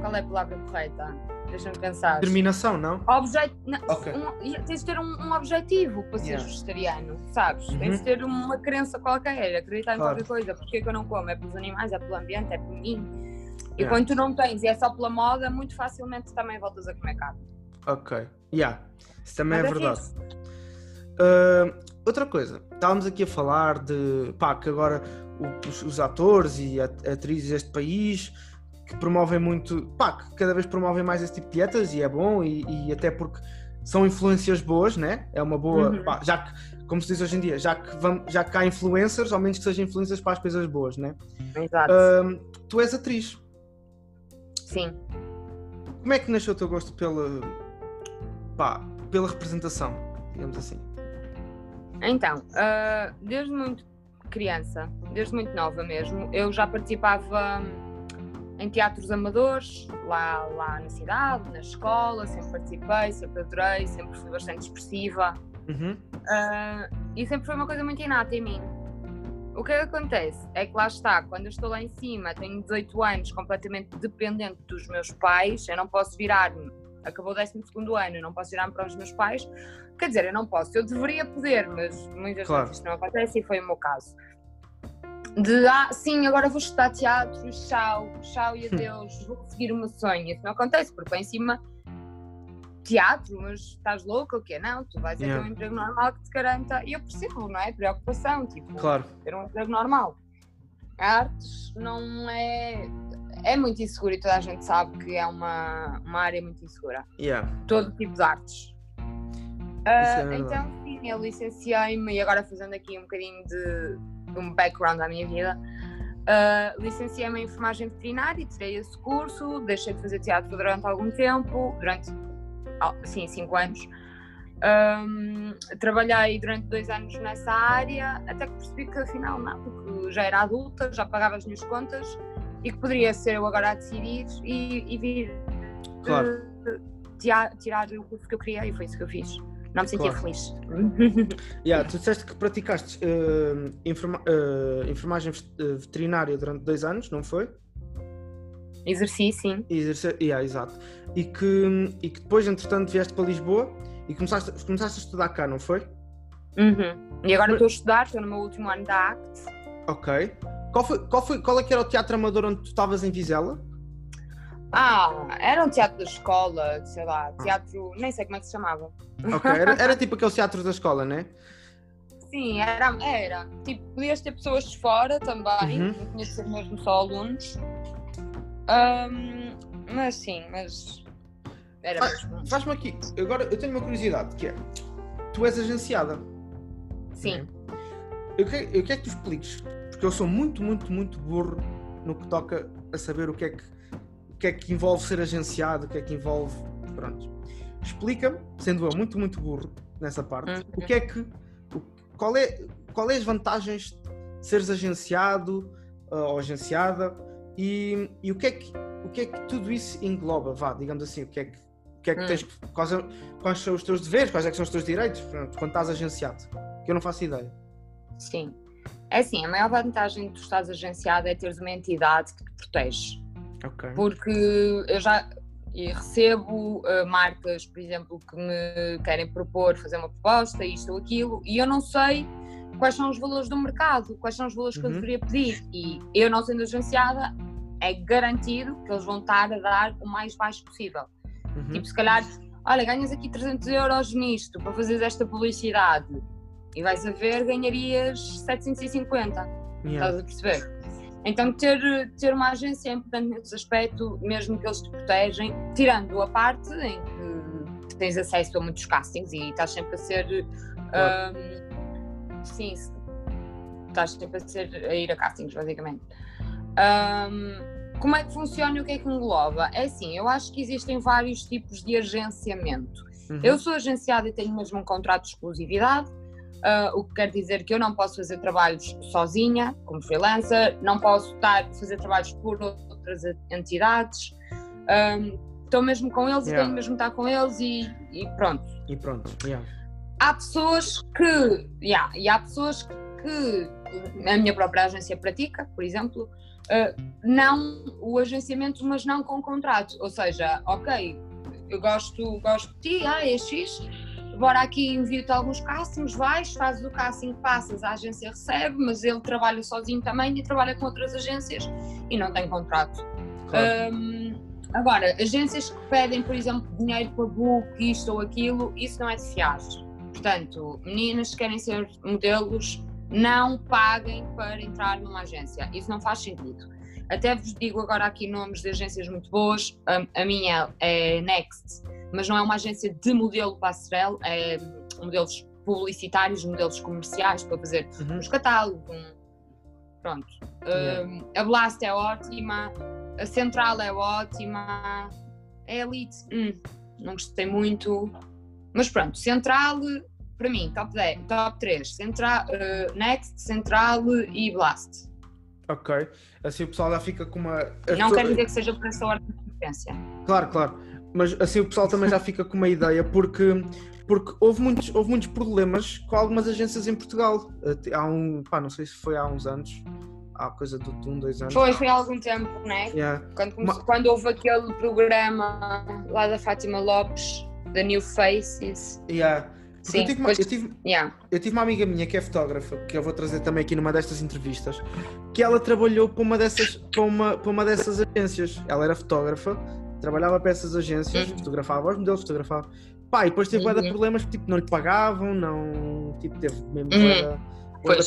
qual é a palavra correta? Deixa-me pensar. Terminação, não? Obje... não, Ok. um- tens de ter um, um objetivo para seres Yeah. vegetariano, sabes? Uhum. Tens de ter uma crença qualquer, acreditar em Claro. qualquer coisa. Porquê que eu não como? É pelos animais, é pelo ambiente, é por mim. E Yeah. quando tu não tens e é só pela moda, muito facilmente também voltas a comer carne. Ok. Yeah. Isso também é Mas verdade. fixe. Outra coisa, estávamos aqui a falar de pá, que agora os, os atores e atrizes deste país que promovem muito, pá, que cada vez promovem mais esse tipo de dietas e é bom e, e até porque são influências boas, né? É uma boa, Uhum. pá, já que, como se diz hoje em dia, já que, vamos, já que há influencers, ao menos que sejam influências para as coisas boas, né? Exato. Ah, tu és atriz. Sim. Como é que nasceu o teu gosto pela, pá, pela representação, digamos assim? Então, ah, desde muito criança, desde muito nova mesmo, eu já participava hum, em teatros amadores, lá, lá na cidade, na escola, sempre participei, sempre adorei, sempre fui bastante expressiva Uhum. ah, e sempre foi uma coisa muito inata em mim. O que é que acontece? É que lá está, quando eu estou lá em cima, tenho 18 anos, completamente dependente dos meus pais, eu não posso virar-me acabou o 12 ano, eu não posso virar para os meus pais. Quer dizer, eu não posso, eu deveria poder, mas muitas Claro. vezes isto não acontece e foi o meu caso. De, ah, sim, agora vou estudar teatro, tchau, tchau e adeus, vou seguir o meu sonho. Isso não acontece, porque em cima, teatro, mas estás louco ou quê? Não, tu vais a ter Yeah. um emprego normal que te garanta, e eu percebo, não é? Preocupação, tipo, Claro. ter um emprego normal. Artes não é. É muito inseguro e toda a gente sabe que é uma, uma área muito insegura. Yeah. Todo tipo de artes. é Ah, verdade. então, sim, eu licenciei-me e agora fazendo aqui um bocadinho de, de um background à minha vida. ah, licenciei-me em enfermagem veterinária, tirei esse curso, deixei de fazer teatro durante algum tempo, durante, ah, sim, cinco anos. Ahm, trabalhei durante dois anos nessa área, até que percebi que afinal não, que já era adulta, já pagava as minhas contas e que poderia ser eu agora a decidir e, e vir Claro. eh, tia- tirar o curso que eu queria e foi isso que eu fiz. Não me sentia Claro. feliz. Yeah, tu disseste que praticaste eh, informa- eh, enfermagem vet- veterinária durante dois anos, não foi? Exerci, sim. E exerce- yeah, exato. E que, e que depois, entretanto, vieste para Lisboa e começaste, começaste a estudar cá, não foi? Uhum. E agora estou a estudar, estou no meu último ano da ACT. Ok. Qual, foi, qual, foi, qual é que era o teatro amador onde tu estavas em Vizela? Ah, era um teatro da escola, sei lá, teatro, nem sei como é que se chamava. Ok, era, era tipo aquele teatro da escola, né? Sim, era, era. Tipo, podias ter pessoas de fora também, Uhum. não tinha de ser mesmo só alunos. Ahm, mas sim, mas era Ah, mesmo. Faz-me aqui, agora eu tenho uma curiosidade, que é, tu és agenciada. Sim. Eu quero, eu quero que tu expliques, porque eu sou muito, muito, muito burro no que toca a saber o que é que, o que, é que envolve ser agenciado, o que é que envolve. Pronto. Explica-me, sendo eu muito, muito burro nessa parte, Uhum. o que é que. qual, é, qual é as vantagens de seres agenciado ah, ou agenciada e, e o, que é que, o que é que tudo isso engloba, vá, digamos assim, o que é que, o que, é que Hum. tens quais, quais são os teus deveres, quais é que são os teus direitos, pronto, quando estás agenciado, que eu não faço ideia. Sim. É assim, a maior vantagem de tu estás agenciado é teres uma entidade que te protege. Ok. Porque eu já e recebo eh, marcas, por exemplo, que me querem propor fazer uma proposta, isto ou aquilo, e eu não sei quais são os valores do mercado, quais são os valores que eu Uhum. deveria pedir. E eu não sendo agenciada, é garantido que eles vão estar a dar o mais baixo possível. Uhum. Tipo, se calhar, olha, ganhas aqui 300 euros nisto para fazeres esta publicidade e vais a ver, ganharias 750. Yeah. Estás a perceber? Então, ter, ter uma agência é importante nesse aspecto, mesmo que eles te protegem, tirando a parte em que tens acesso a muitos castings e estás sempre a ser. Claro. ahm, sim, estás sempre a, ser, a ir a castings, basicamente. Ahm, como é que funciona e o que é que engloba? É assim, eu acho que existem vários tipos de agenciamento. Uhum. Eu sou agenciada e tenho mesmo um contrato de exclusividade, ah, o que quer dizer que eu não posso fazer trabalhos sozinha, como freelancer, não posso estar fazer trabalhos por outras entidades. Ahm, Estou mesmo com eles e Yeah. tenho mesmo estar com eles e, e pronto. E pronto. Yeah. Há pessoas que, yeah, e há pessoas que a minha própria agência pratica, por exemplo, ah, não o agenciamento, mas não com contrato. Ou seja, ok, eu gosto, gosto de ti, ah, é X, bora aqui envio-te alguns castings, vais, fazes o casting, passas, a agência recebe, mas ele trabalha sozinho também e trabalha com outras agências e não tem contrato. Claro. Hum, agora, agências que pedem, por exemplo, dinheiro para book, isto ou aquilo, isso não é de fiar. Portanto, meninas que querem ser modelos, não paguem para entrar numa agência. Isso não faz sentido. Até vos digo agora aqui nomes de agências muito boas. A, a minha é Next, mas não é uma agência de modelo passerelle, é modelos publicitários, modelos comerciais para fazer Uhum. uns catálogos. um- Pronto. Yeah. Um, a Blast é ótima, a Central é ótima, a Elite, hum, não gostei muito. Mas pronto, Central, para mim, top, 10, top 3. Central, uh, Next, Central e Blast. Ok. Assim o pessoal já fica com uma. Não pessoas- quer dizer que seja por essa ordem de preferência. Claro, claro. Mas assim o pessoal também já fica com uma ideia, porque, porque houve, muitos, houve muitos problemas com algumas agências em Portugal. Há um, pá, não sei se foi há uns anos, há coisa de um, dois anos. Foi, foi há algum tempo, não é? Yeah. Quando, começou- quando houve aquele programa lá da Fátima Lopes, The New Faces. Yeah. Porque eu, Sim, tive uma, pois- eu, tive, Yeah. eu tive uma amiga minha que é fotógrafa, que eu vou trazer também aqui numa destas entrevistas, que ela trabalhou para uma dessas, para uma, para uma dessas agências. Ela era fotógrafa, trabalhava para essas agências, Uhum. fotografava os modelos, fotografava. Pá, e depois teve Uhum. problemas, tipo, não lhe pagavam, não. Tipo, teve mesmo Uhum.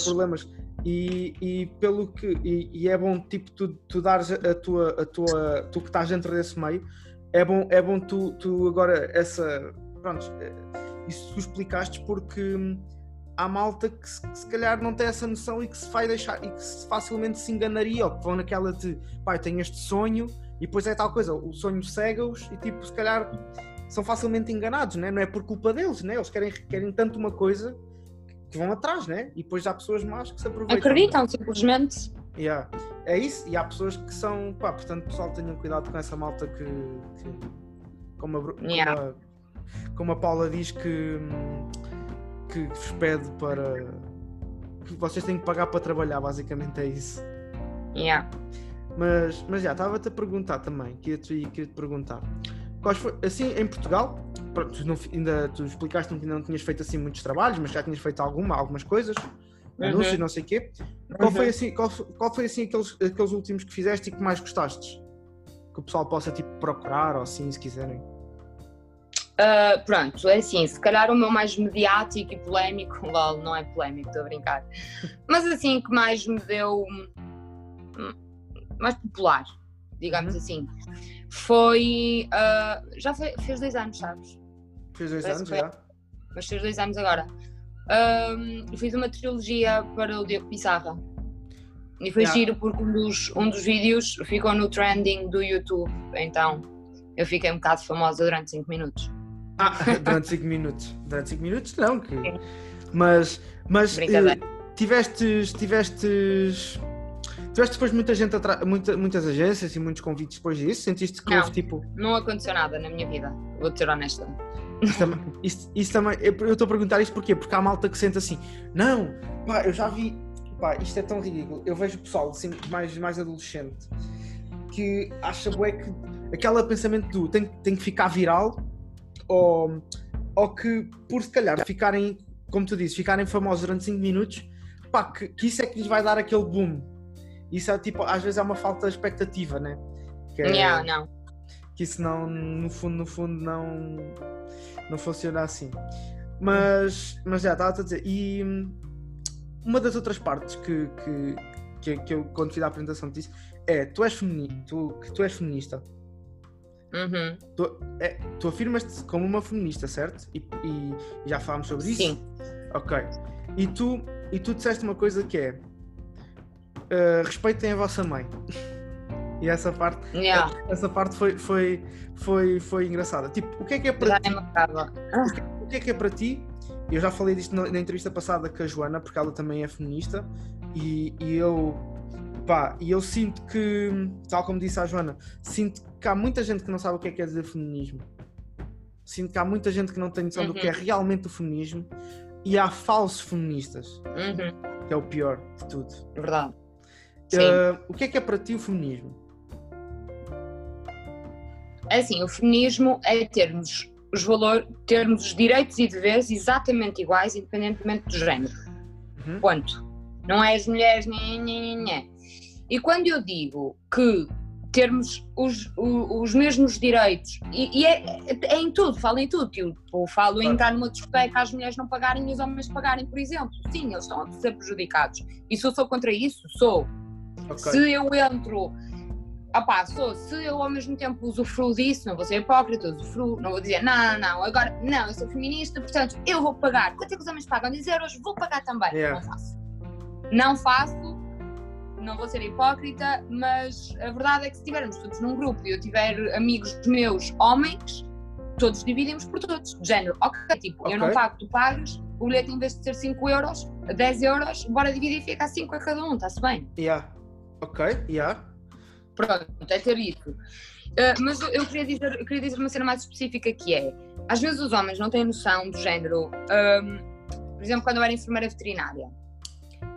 problemas. E, e pelo que. E, e é bom, tipo, tu, tu dares a tua, a tua. Tu que estás dentro desse meio, é bom, é bom tu, tu agora essa. Pronto, eh, isso tu explicaste porque há malta que se, que se calhar não tem essa noção e que se vai deixar e que se facilmente se enganaria ou que vão naquela de eu tenho este sonho e depois é tal coisa, o sonho cega-os e tipo, se calhar são facilmente enganados, né? não é por culpa deles, né? eles querem, querem tanto uma coisa que vão atrás, né? E depois há pessoas más que se aproveitam. Acreditam, simplesmente. Yeah. É isso, e há pessoas que são, pá, portanto, pessoal, tenham cuidado com essa malta que, que- como, a, como, Yeah. a, como a Paula diz que, que vos pede para que vocês têm que pagar para trabalhar, basicamente é isso. Yeah. Mas, mas já, estava-te a perguntar também, queria-te queria -te perguntar. Quais foi, assim, em Portugal, pronto, tu, não, ainda, tu explicaste-me que ainda não tinhas feito assim muitos trabalhos, mas já tinhas feito alguma, algumas coisas, Uhum. anúncios, não sei o quê. Qual foi Uhum. assim, qual, foi- qual foi assim aqueles, aqueles últimos que fizeste e que mais gostaste? Que o pessoal possa tipo procurar ou assim, se quiserem. Uh, pronto, é assim, se calhar o meu mais mediático e polémico, lol, não é polémico, estou a brincar, mas assim que mais me deu mais popular, digamos Uhum. assim, foi uh, já foi, fez dois anos, sabes? Fez dois Parece anos já? Mas fez dois anos agora. Um, fiz uma trilogia para o Diego Pissarra. E foi Yeah. giro porque um dos, um dos vídeos ficou no trending do YouTube, então eu fiquei um bocado famosa durante 5 minutos. Ah, durante 5 minutos. Durante 5 minutos não, que... Mas, mas Brincadeira. eh, tivestes, tivestes. Tiveste depois muita gente atra... muita, muitas agências e muitos convites depois disso? Sentiste que Não. houve tipo. Não aconteceu nada na minha vida, vou ser honesta. Isso também, isso, isso também- eu estou a perguntar isto porquê? Porque há malta que sente assim, não, pá, eu já vi, pá, isto é tão ridículo. Eu vejo pessoal assim, mais, mais adolescente que acha bué que aquele pensamento do tem, tem que ficar viral ou, ou que por se calhar ficarem, como tu dizes, ficarem famosos durante 5 minutos, pá, que, que isso é que lhes vai dar aquele boom. Isso é tipo, às vezes é uma falta de expectativa, né? Que é- Yeah, não. que isso não, no fundo, no fundo, não, não funciona assim. Mas, mas já, estava a dizer. E hum, uma das outras partes que, que, que, que eu, quando fiz a apresentação, disse é: tu és, femini tu, que tu és feminista. Uhum. Tu, é, tu afirmas-te como uma feminista, certo? E, e já falámos sobre isso? Sim. Ok. E tu, e tu disseste uma coisa que é: uh, respeitem a vossa mãe. E essa parte, Yeah. essa parte foi, foi, foi, foi engraçada. Tipo, o que é que é para Já ti? acaba. O que é que é para ti? Eu já falei disto na, na entrevista passada com a Joana, porque ela também é feminista, e, e eu pá, e eu sinto que, tal como disse a Joana, sinto que há muita gente que não sabe o que é que é dizer feminismo. Sinto que há muita gente que não tem noção do Uhum. que é realmente o feminismo e há falsos feministas, Uhum. que é o pior de tudo. Verdade. Uh, o que é que é para ti o feminismo? É assim, o feminismo é termos os valores, termos os direitos e deveres exatamente iguais, independentemente do género. Uhum. Ponto. Não é as mulheres, nhê, nhê, nhê. E quando eu digo que termos os, os mesmos direitos, e, e é, é em tudo, falo em tudo, tipo, falo em entrar numa discoteca, as mulheres não pagarem e os homens pagarem, por exemplo. Sim, eles estão a ser prejudicados. E se eu sou contra isso, sou. Ok. Se eu entro, opá, sou, se eu ao mesmo tempo usufruo disso, não vou ser hipócrita, usufruo, não vou dizer, não, não, não, agora, não, eu sou feminista, portanto, eu vou pagar. Quanto é que os homens pagam? 10 euros, vou pagar também. Yeah. Não faço. Não faço, não vou ser hipócrita, mas a verdade é que se estivermos todos num grupo e eu tiver amigos meus homens, todos dividimos por todos. De género, ok, tipo, eu não pago, tu pagas, o bilhete em vez de ser 5 euros, 10 euros, bora dividir e fica a 5 a cada um, está-se bem. Yeah. Ok, yeah. Pronto, é ter isso. Uh, mas eu, queria dizer, eu queria dizer uma cena mais específica que é, às vezes os homens não têm noção do género, um, por exemplo, quando eu era enfermeira veterinária,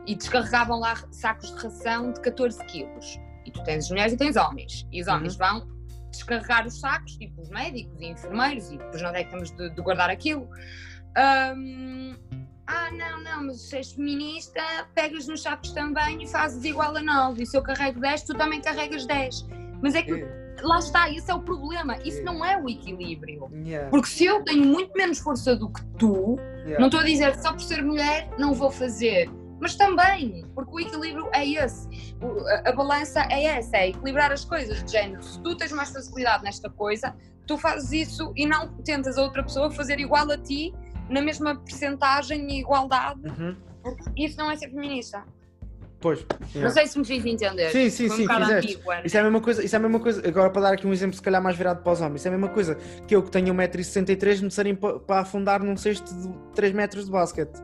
e descarregavam lá sacos de ração de 14 quilos. E tu tens mulheres e tens homens. E os homens vão descarregar os sacos, tipo os médicos e enfermeiros, e depois onde é que temos de, de guardar aquilo? Ahm, ah, não, não, mas se és feminista, pegas nos sacos também e fazes igual a 9. E se eu carrego 10, tu também carregas 10. Mas é que É. lá está, esse é o problema. Isso É. não é o equilíbrio. Yeah, Porque se eu tenho muito menos força do que tu, yeah. não estou a dizer só por ser mulher não vou fazer. Mas também, porque o equilíbrio é esse. A, a balança é essa, é equilibrar as coisas de género. Se tu tens mais facilidade nesta coisa, tu fazes isso e não tentas a outra pessoa fazer igual a ti, na mesma percentagem e igualdade. Uhum. Porque isso não é ser feminista. Pois. Não yeah. sei se me fiz entender. Sim, sim, sim, um fizeste. ambígua, né? Isso é a mesma coisa, isso é a mesma coisa. Agora para dar aqui um exemplo se calhar mais virado para os homens, isso é a mesma coisa que eu que tenho 1,63m me serem pa- para afundar num cesto de 3 metros de basquete.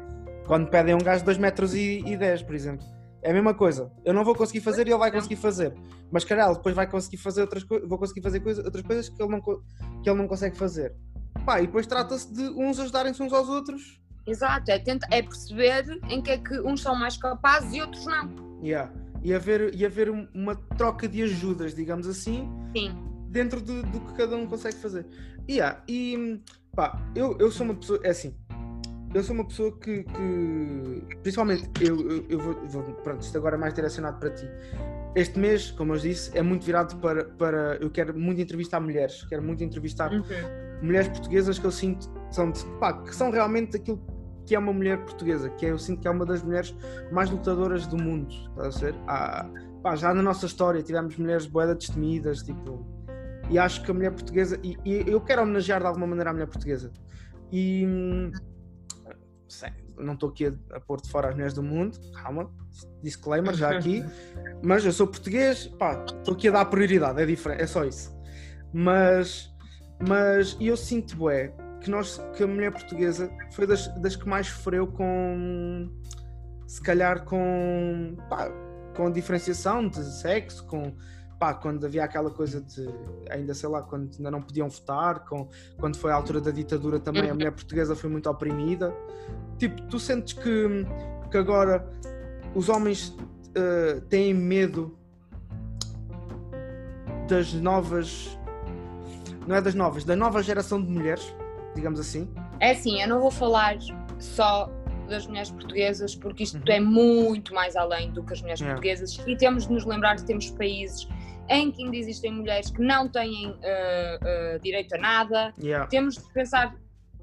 Quando pedem a um gajo de 2 metros e, e 10, por exemplo. É a mesma coisa. Eu não vou conseguir fazer e ele vai conseguir fazer. Mas caralho, depois vai conseguir fazer outras coisas, vou conseguir fazer coisa, outras coisas que ele não, que ele não consegue fazer. Pá, e depois trata-se de uns ajudarem-se uns aos outros. Exato, é, tenta, é perceber em que é que uns são mais capazes e outros não. Yeah. E haver, e haver um- uma troca de ajudas, digamos assim, Sim. dentro de- do que cada um consegue fazer. Yeah, e pá, eu, eu sou uma pessoa, é assim, eu sou uma pessoa que, que- principalmente, eu, eu, eu vou, vou- pronto, isto agora é mais direcionado para ti. Este mês, como eu disse, é muito virado para, para eu quero muito entrevistar mulheres, quero muito entrevistar Uhum. Mulheres portuguesas que eu sinto são, de- pá, que são realmente aquilo que é uma mulher portuguesa, que é, eu sinto que é uma das mulheres mais lutadoras do mundo, estás a ver? Há- pá, já na nossa história tivemos mulheres boeda destemidas, tipo, e acho que a mulher portuguesa, e, e eu quero homenagear de alguma maneira a mulher portuguesa, e sei, não estou aqui a, a pôr de fora as mulheres do mundo, calma, disclaimer já aqui, mas eu sou português, pá, estou aqui a dar prioridade, é diferente, é só isso. Mas, mas eu sinto, bué, que, nós, que a mulher portuguesa foi das, das que mais sofreu com, se calhar, com, pá, com a diferenciação de sexo, com, pá, quando havia aquela coisa de, ainda sei lá, quando ainda não podiam votar, com, quando foi a altura da ditadura também, a mulher portuguesa foi muito oprimida. Tipo, tu sentes que, que agora os homens eh, têm medo das novas. Não é das novas, da nova geração de mulheres, digamos assim. É assim, eu não vou falar só das mulheres portuguesas, porque isto Uhum. é muito mais além do que as mulheres É. portuguesas e temos de nos lembrar que temos países em que ainda existem mulheres que não têm eh, eh, direito a nada. Yeah. Temos de pensar,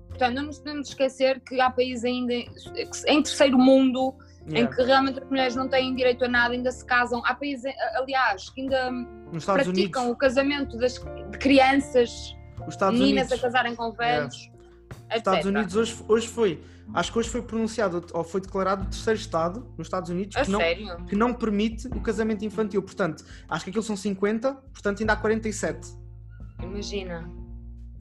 portanto, não nos podemos esquecer que há países ainda em terceiro mundo em yeah. que realmente as mulheres não têm direito a nada, ainda se casam. Há países, eh, aliás, que ainda praticam Unidos, o casamento das, de crianças, os meninas Unidos, a casarem com velhos. etc. Estados Unidos hoje, hoje foi, acho que hoje foi pronunciado ou foi declarado o terceiro estado nos Estados Unidos que não, que não permite o casamento infantil. Portanto, acho que aquilo são 50, portanto ainda há 47. Imagina.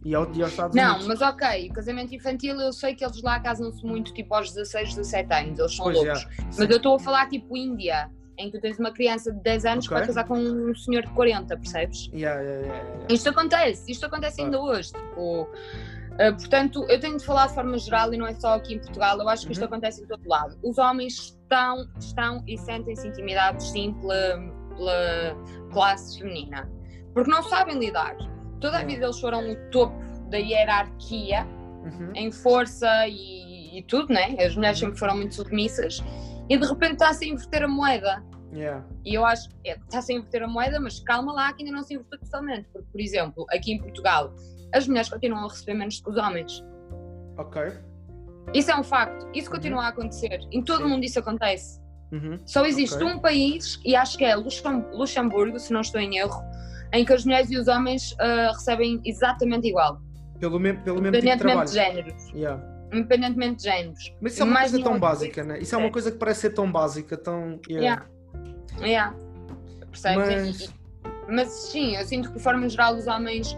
E ao, e aos Estados Não, Unidos. mas ok, o casamento infantil eu sei que eles lá casam-se muito tipo aos 16, 17 anos, eles são Pois, loucos. é. Mas eu estou a falar tipo Índia, em que tu tens uma criança de 10 anos que Ok. vai casar com um senhor de 40, percebes? Yeah, yeah, yeah, yeah. Isto acontece, isto acontece ainda hoje. Tipo, uh, portanto, eu tenho de falar de forma geral e não é só aqui em Portugal, eu acho que isto Uhum. acontece em todo lado. Os homens estão, estão e sentem-se intimidados sim pela, pela classe feminina, porque não sabem lidar. Toda a É. vida eles foram o topo da hierarquia Uhum. em força e, e tudo, né? As mulheres sempre foram muito submissas e de repente está-se a inverter a moeda. Yeah. E eu acho que está-se a inverter a moeda, mas calma lá que ainda não se inverteu totalmente. Porque, por exemplo, aqui em Portugal, as mulheres continuam a receber menos que os homens. Ok. Isso é um facto. Isso continua a acontecer. Em todo o mundo isso acontece. Uhum. Só existe Ok. um país, e acho que é Luxem- Luxemburgo, se não estou em erro, em que as mulheres e os homens ah, recebem exatamente igual. Pelo, mesmo, pelo mesmo tipo de Independentemente trabalho. de géneros. Yeah. Independentemente de géneros. Mas isso é uma Mais coisa tão outro básica, né? Isso é uma é. coisa que parece ser tão básica, tão. Yeah. Yeah. Yeah. Percebes? Mas- mas sim, eu sinto que de forma geral os homens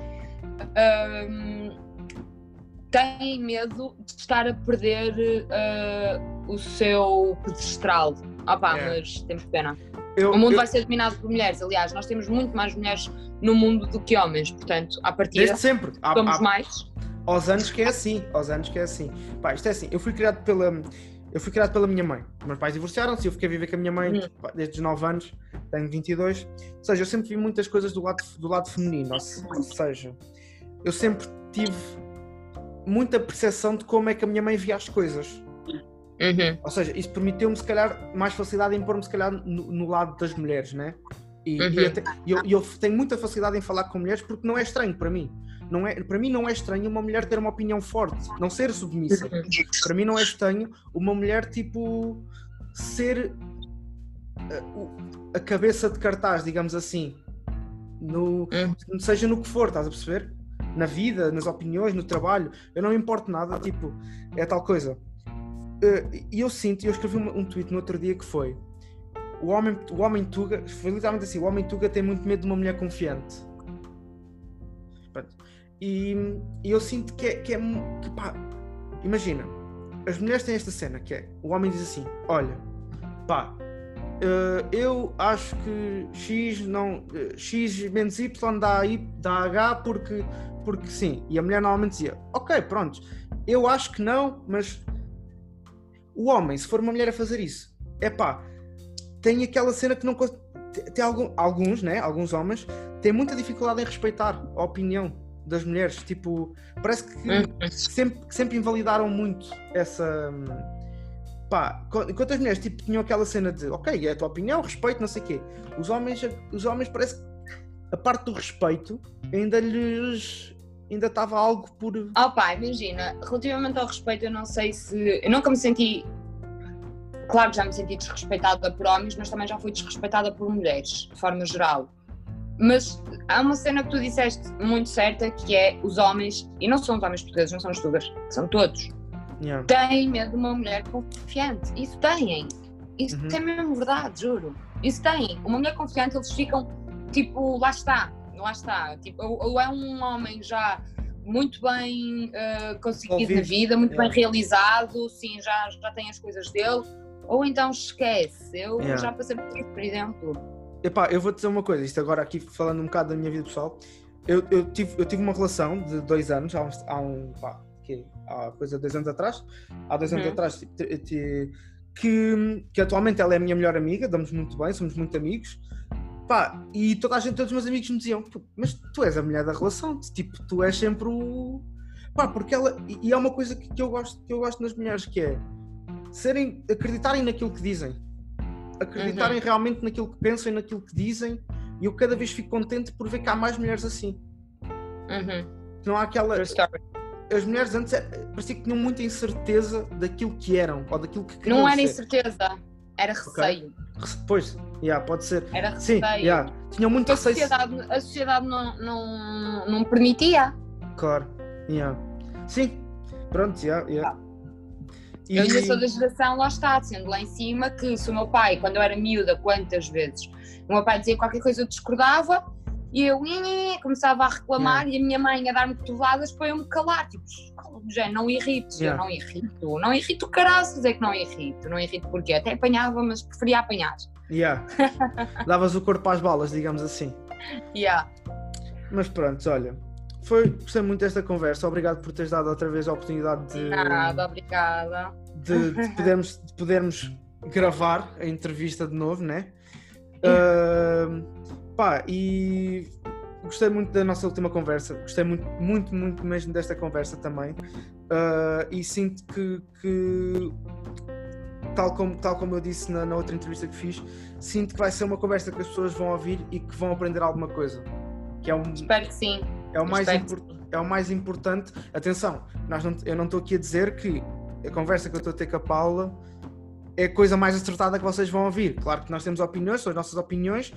têm medo de estar a perder ah, o seu pedestral. Opá, Yeah. mas temos pena. Eu, O mundo eu- vai ser dominado por mulheres. Aliás, nós temos muito mais mulheres no mundo do que homens. Portanto, à partida, Desde sempre. Há, somos há- mais. aos anos que é assim. Aos anos que é assim. Pá, isto é assim. Eu fui criado pela. eu fui criado pela minha mãe. Meus pais divorciaram-se e eu fiquei a viver com a minha mãe tipo, desde os 9 anos, tenho 22. Ou seja, eu sempre vi muitas coisas do lado, do lado feminino. Ou seja, eu sempre tive muita percepção de como é que a minha mãe via as coisas. Uhum. Ou seja, isso permiteu-me, se calhar, mais facilidade em pôr-me, se calhar, no, no lado das mulheres, né? E, e Uhum. até- e eu, e eu tenho muita facilidade em falar com mulheres porque não é estranho para mim. Não é, para mim não é estranho uma mulher ter uma opinião forte, não ser submissa. Para mim não é estranho uma mulher, tipo, ser a, o- a cabeça de cartaz, digamos assim. No, Uhum. seja no que for, estás a perceber? Na vida, nas opiniões, no trabalho. Eu não me importo nada, tipo, é tal coisa. Eh, E eu sinto, eu escrevi um, tweet no outro dia que foi o homem, o homem Tuga, foi literalmente assim, o homem Tuga tem muito medo de uma mulher confiante. E, e eu sinto que é, que é que, pá, imagina, as mulheres têm esta cena que é, o homem diz assim, olha, pá, eh, eu acho que X não eh, X menos Y dá, y, dá H porque, porque sim. E a mulher normalmente dizia, ok, pronto, eu acho que não, mas o homem, se for uma mulher a fazer isso, é pá, tem aquela cena que não tem- algum- alguns, né? Alguns homens têm muita dificuldade em respeitar a opinião das mulheres. Tipo, parece que Uhum. sempre, sempre invalidaram muito essa. hum, Pá, enquanto as mulheres tipo, tinham aquela cena de ok, é a tua opinião, respeito, não sei o quê. Os homens, os homens parece que a parte do respeito ainda lhes. Ainda estava algo por. Oh pá, imagina, relativamente ao respeito, eu não sei se. Eu nunca me senti. Claro que já me senti desrespeitada por homens, mas também já fui desrespeitada por mulheres, de forma geral. Mas há uma cena que tu disseste muito certa que é os homens, e não são os homens portugueses, não são os tugas, são todos, Yeah. têm medo de uma mulher confiante. Isso têm. Isso Uhum. é mesmo verdade, juro. Isso têm. Uma mulher confiante, eles ficam tipo, lá está, lá está. Tipo, ou, ou é um homem já muito bem eh, conseguido na Ouvido. vida, muito Yeah. bem realizado, sim, já, já tem as coisas dele. Ou então esquece. Eu Yeah. já passei por isso, por exemplo. Epá, eu vou te dizer uma coisa, isto agora aqui falando um bocado da minha vida pessoal, eu, eu, tive, eu tive uma relação de dois anos, há, uns, há um, pá, que, há coisa de dois anos atrás, há dois anos Uhum. atrás, tipo, te- te- que, que atualmente ela é a minha melhor amiga, damos muito bem, somos muito amigos, pá, e toda a gente, todos os meus amigos me diziam, "Pô, mas tu és a mulher da relação, tipo, tu és sempre o... Pá, porque ela, e, é uma coisa que, eu gosto, que eu gosto nas mulheres, que é serem, acreditarem naquilo que dizem, acreditarem realmente naquilo que pensam e naquilo que dizem, e eu cada vez fico contente por ver que há mais mulheres assim. Uhum. Não há aquela. As mulheres antes é- parecia que tinham muita incerteza daquilo que eram ou daquilo que queriam Não era ser. incerteza, era receio. Pois, yeah, pode ser. Era Sim, receio. yeah. tinham muito A receio. sociedade, a sociedade não, não, não permitia. Claro, yeah. Sim, pronto, yeah, yeah. E- Eu ainda sou da geração, lá está, sendo lá em cima, que se o meu pai, quando eu era miúda, quantas vezes, o meu pai dizia qualquer coisa eu discordava e eu começava a reclamar e a minha mãe a dar-me cotoveladas para eu me calar. Tipo, "Cala, já não irrites, Yeah. eu não irrito, não irrito caraças, é que não irrito, não irrito porque até apanhava, mas preferia apanhar. Yeah. Davas o corpo às balas, digamos assim. Yeah. Mas pronto, olha. Foi, gostei muito desta conversa. Obrigado por teres dado outra vez a oportunidade de. Nada, obrigada. de, de podermos, de podermos gravar a entrevista de novo, né? Ahm, pá, e gostei muito da nossa última conversa, gostei muito, muito, muito mesmo desta conversa também. Ah, e sinto que, que, tal, como, tal como eu disse na, na outra entrevista que fiz, sinto que vai ser uma conversa que as pessoas vão ouvir e que vão aprender alguma coisa. Que é, um, Espero que sim. é, o, mais impor- é o mais importante. Atenção, nós não- eu não estou aqui a dizer que a conversa que eu estou a ter com a Paula é a coisa mais acertada que vocês vão ouvir. Claro que nós temos opiniões, são as nossas opiniões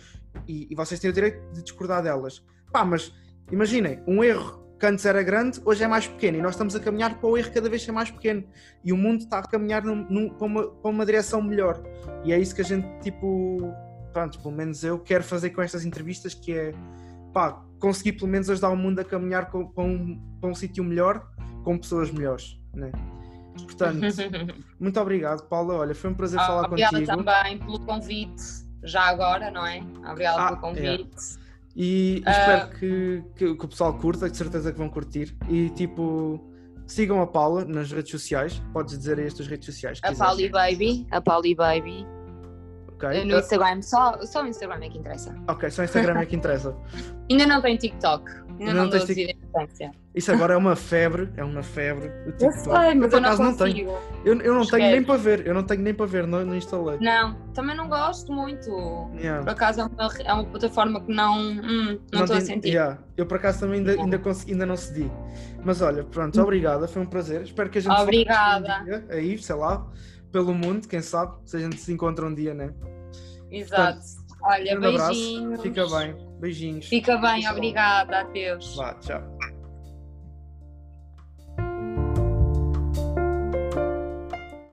e, e vocês têm o direito de discordar delas. Pá, mas imaginem, um erro que antes era grande, hoje é mais pequeno e nós estamos a caminhar para o erro cada vez ser mais pequeno e o mundo está a caminhar num- num- para, uma, para uma direção melhor. E é isso que a gente, tipo, pronto, pelo menos eu quero fazer com estas entrevistas, que é pá, conseguir pelo menos ajudar o mundo a caminhar com- para um, para um sítio melhor, com pessoas melhores, né? Portanto, muito obrigado, Paula. Olha, foi um prazer falar Ah, Obrigada contigo. também pelo convite, já agora, não é? Obrigada Ah, pelo convite. E Ah. espero que, que, que o pessoal curta, de certeza que vão curtir. E tipo, sigam a Paula nas redes sociais. Podes dizer aí as tuas redes sociais. A Pauli Baby. A Pauli Baby. Ok. No Instagram, só, só o Instagram é que interessa. Ok, só o Instagram é que interessa. Ainda não tem TikTok. Ainda Não não, dou tic-. Isso agora é uma febre, é uma febre. O Eu TikTok. sei, mas por eu não tenho. Eu, eu não tenho nem Esquece. para ver, eu não tenho nem para ver, não, não instalei. Não, também não gosto muito. Yeah. Por acaso é uma, é uma plataforma que não hum, não estou a sentir. yeah. Eu por acaso também ainda, ainda, consegui, ainda não cedi. Mas olha, pronto, obrigada, foi um prazer. Espero que a gente se Obrigada. encontre um dia aí, sei lá, pelo mundo, quem sabe, se a gente se encontra um dia, né? Exato. Olha, Um abraço, beijinhos. fica bem, beijinhos. Fica bem, obrigada. Adeus. Vá, tchau.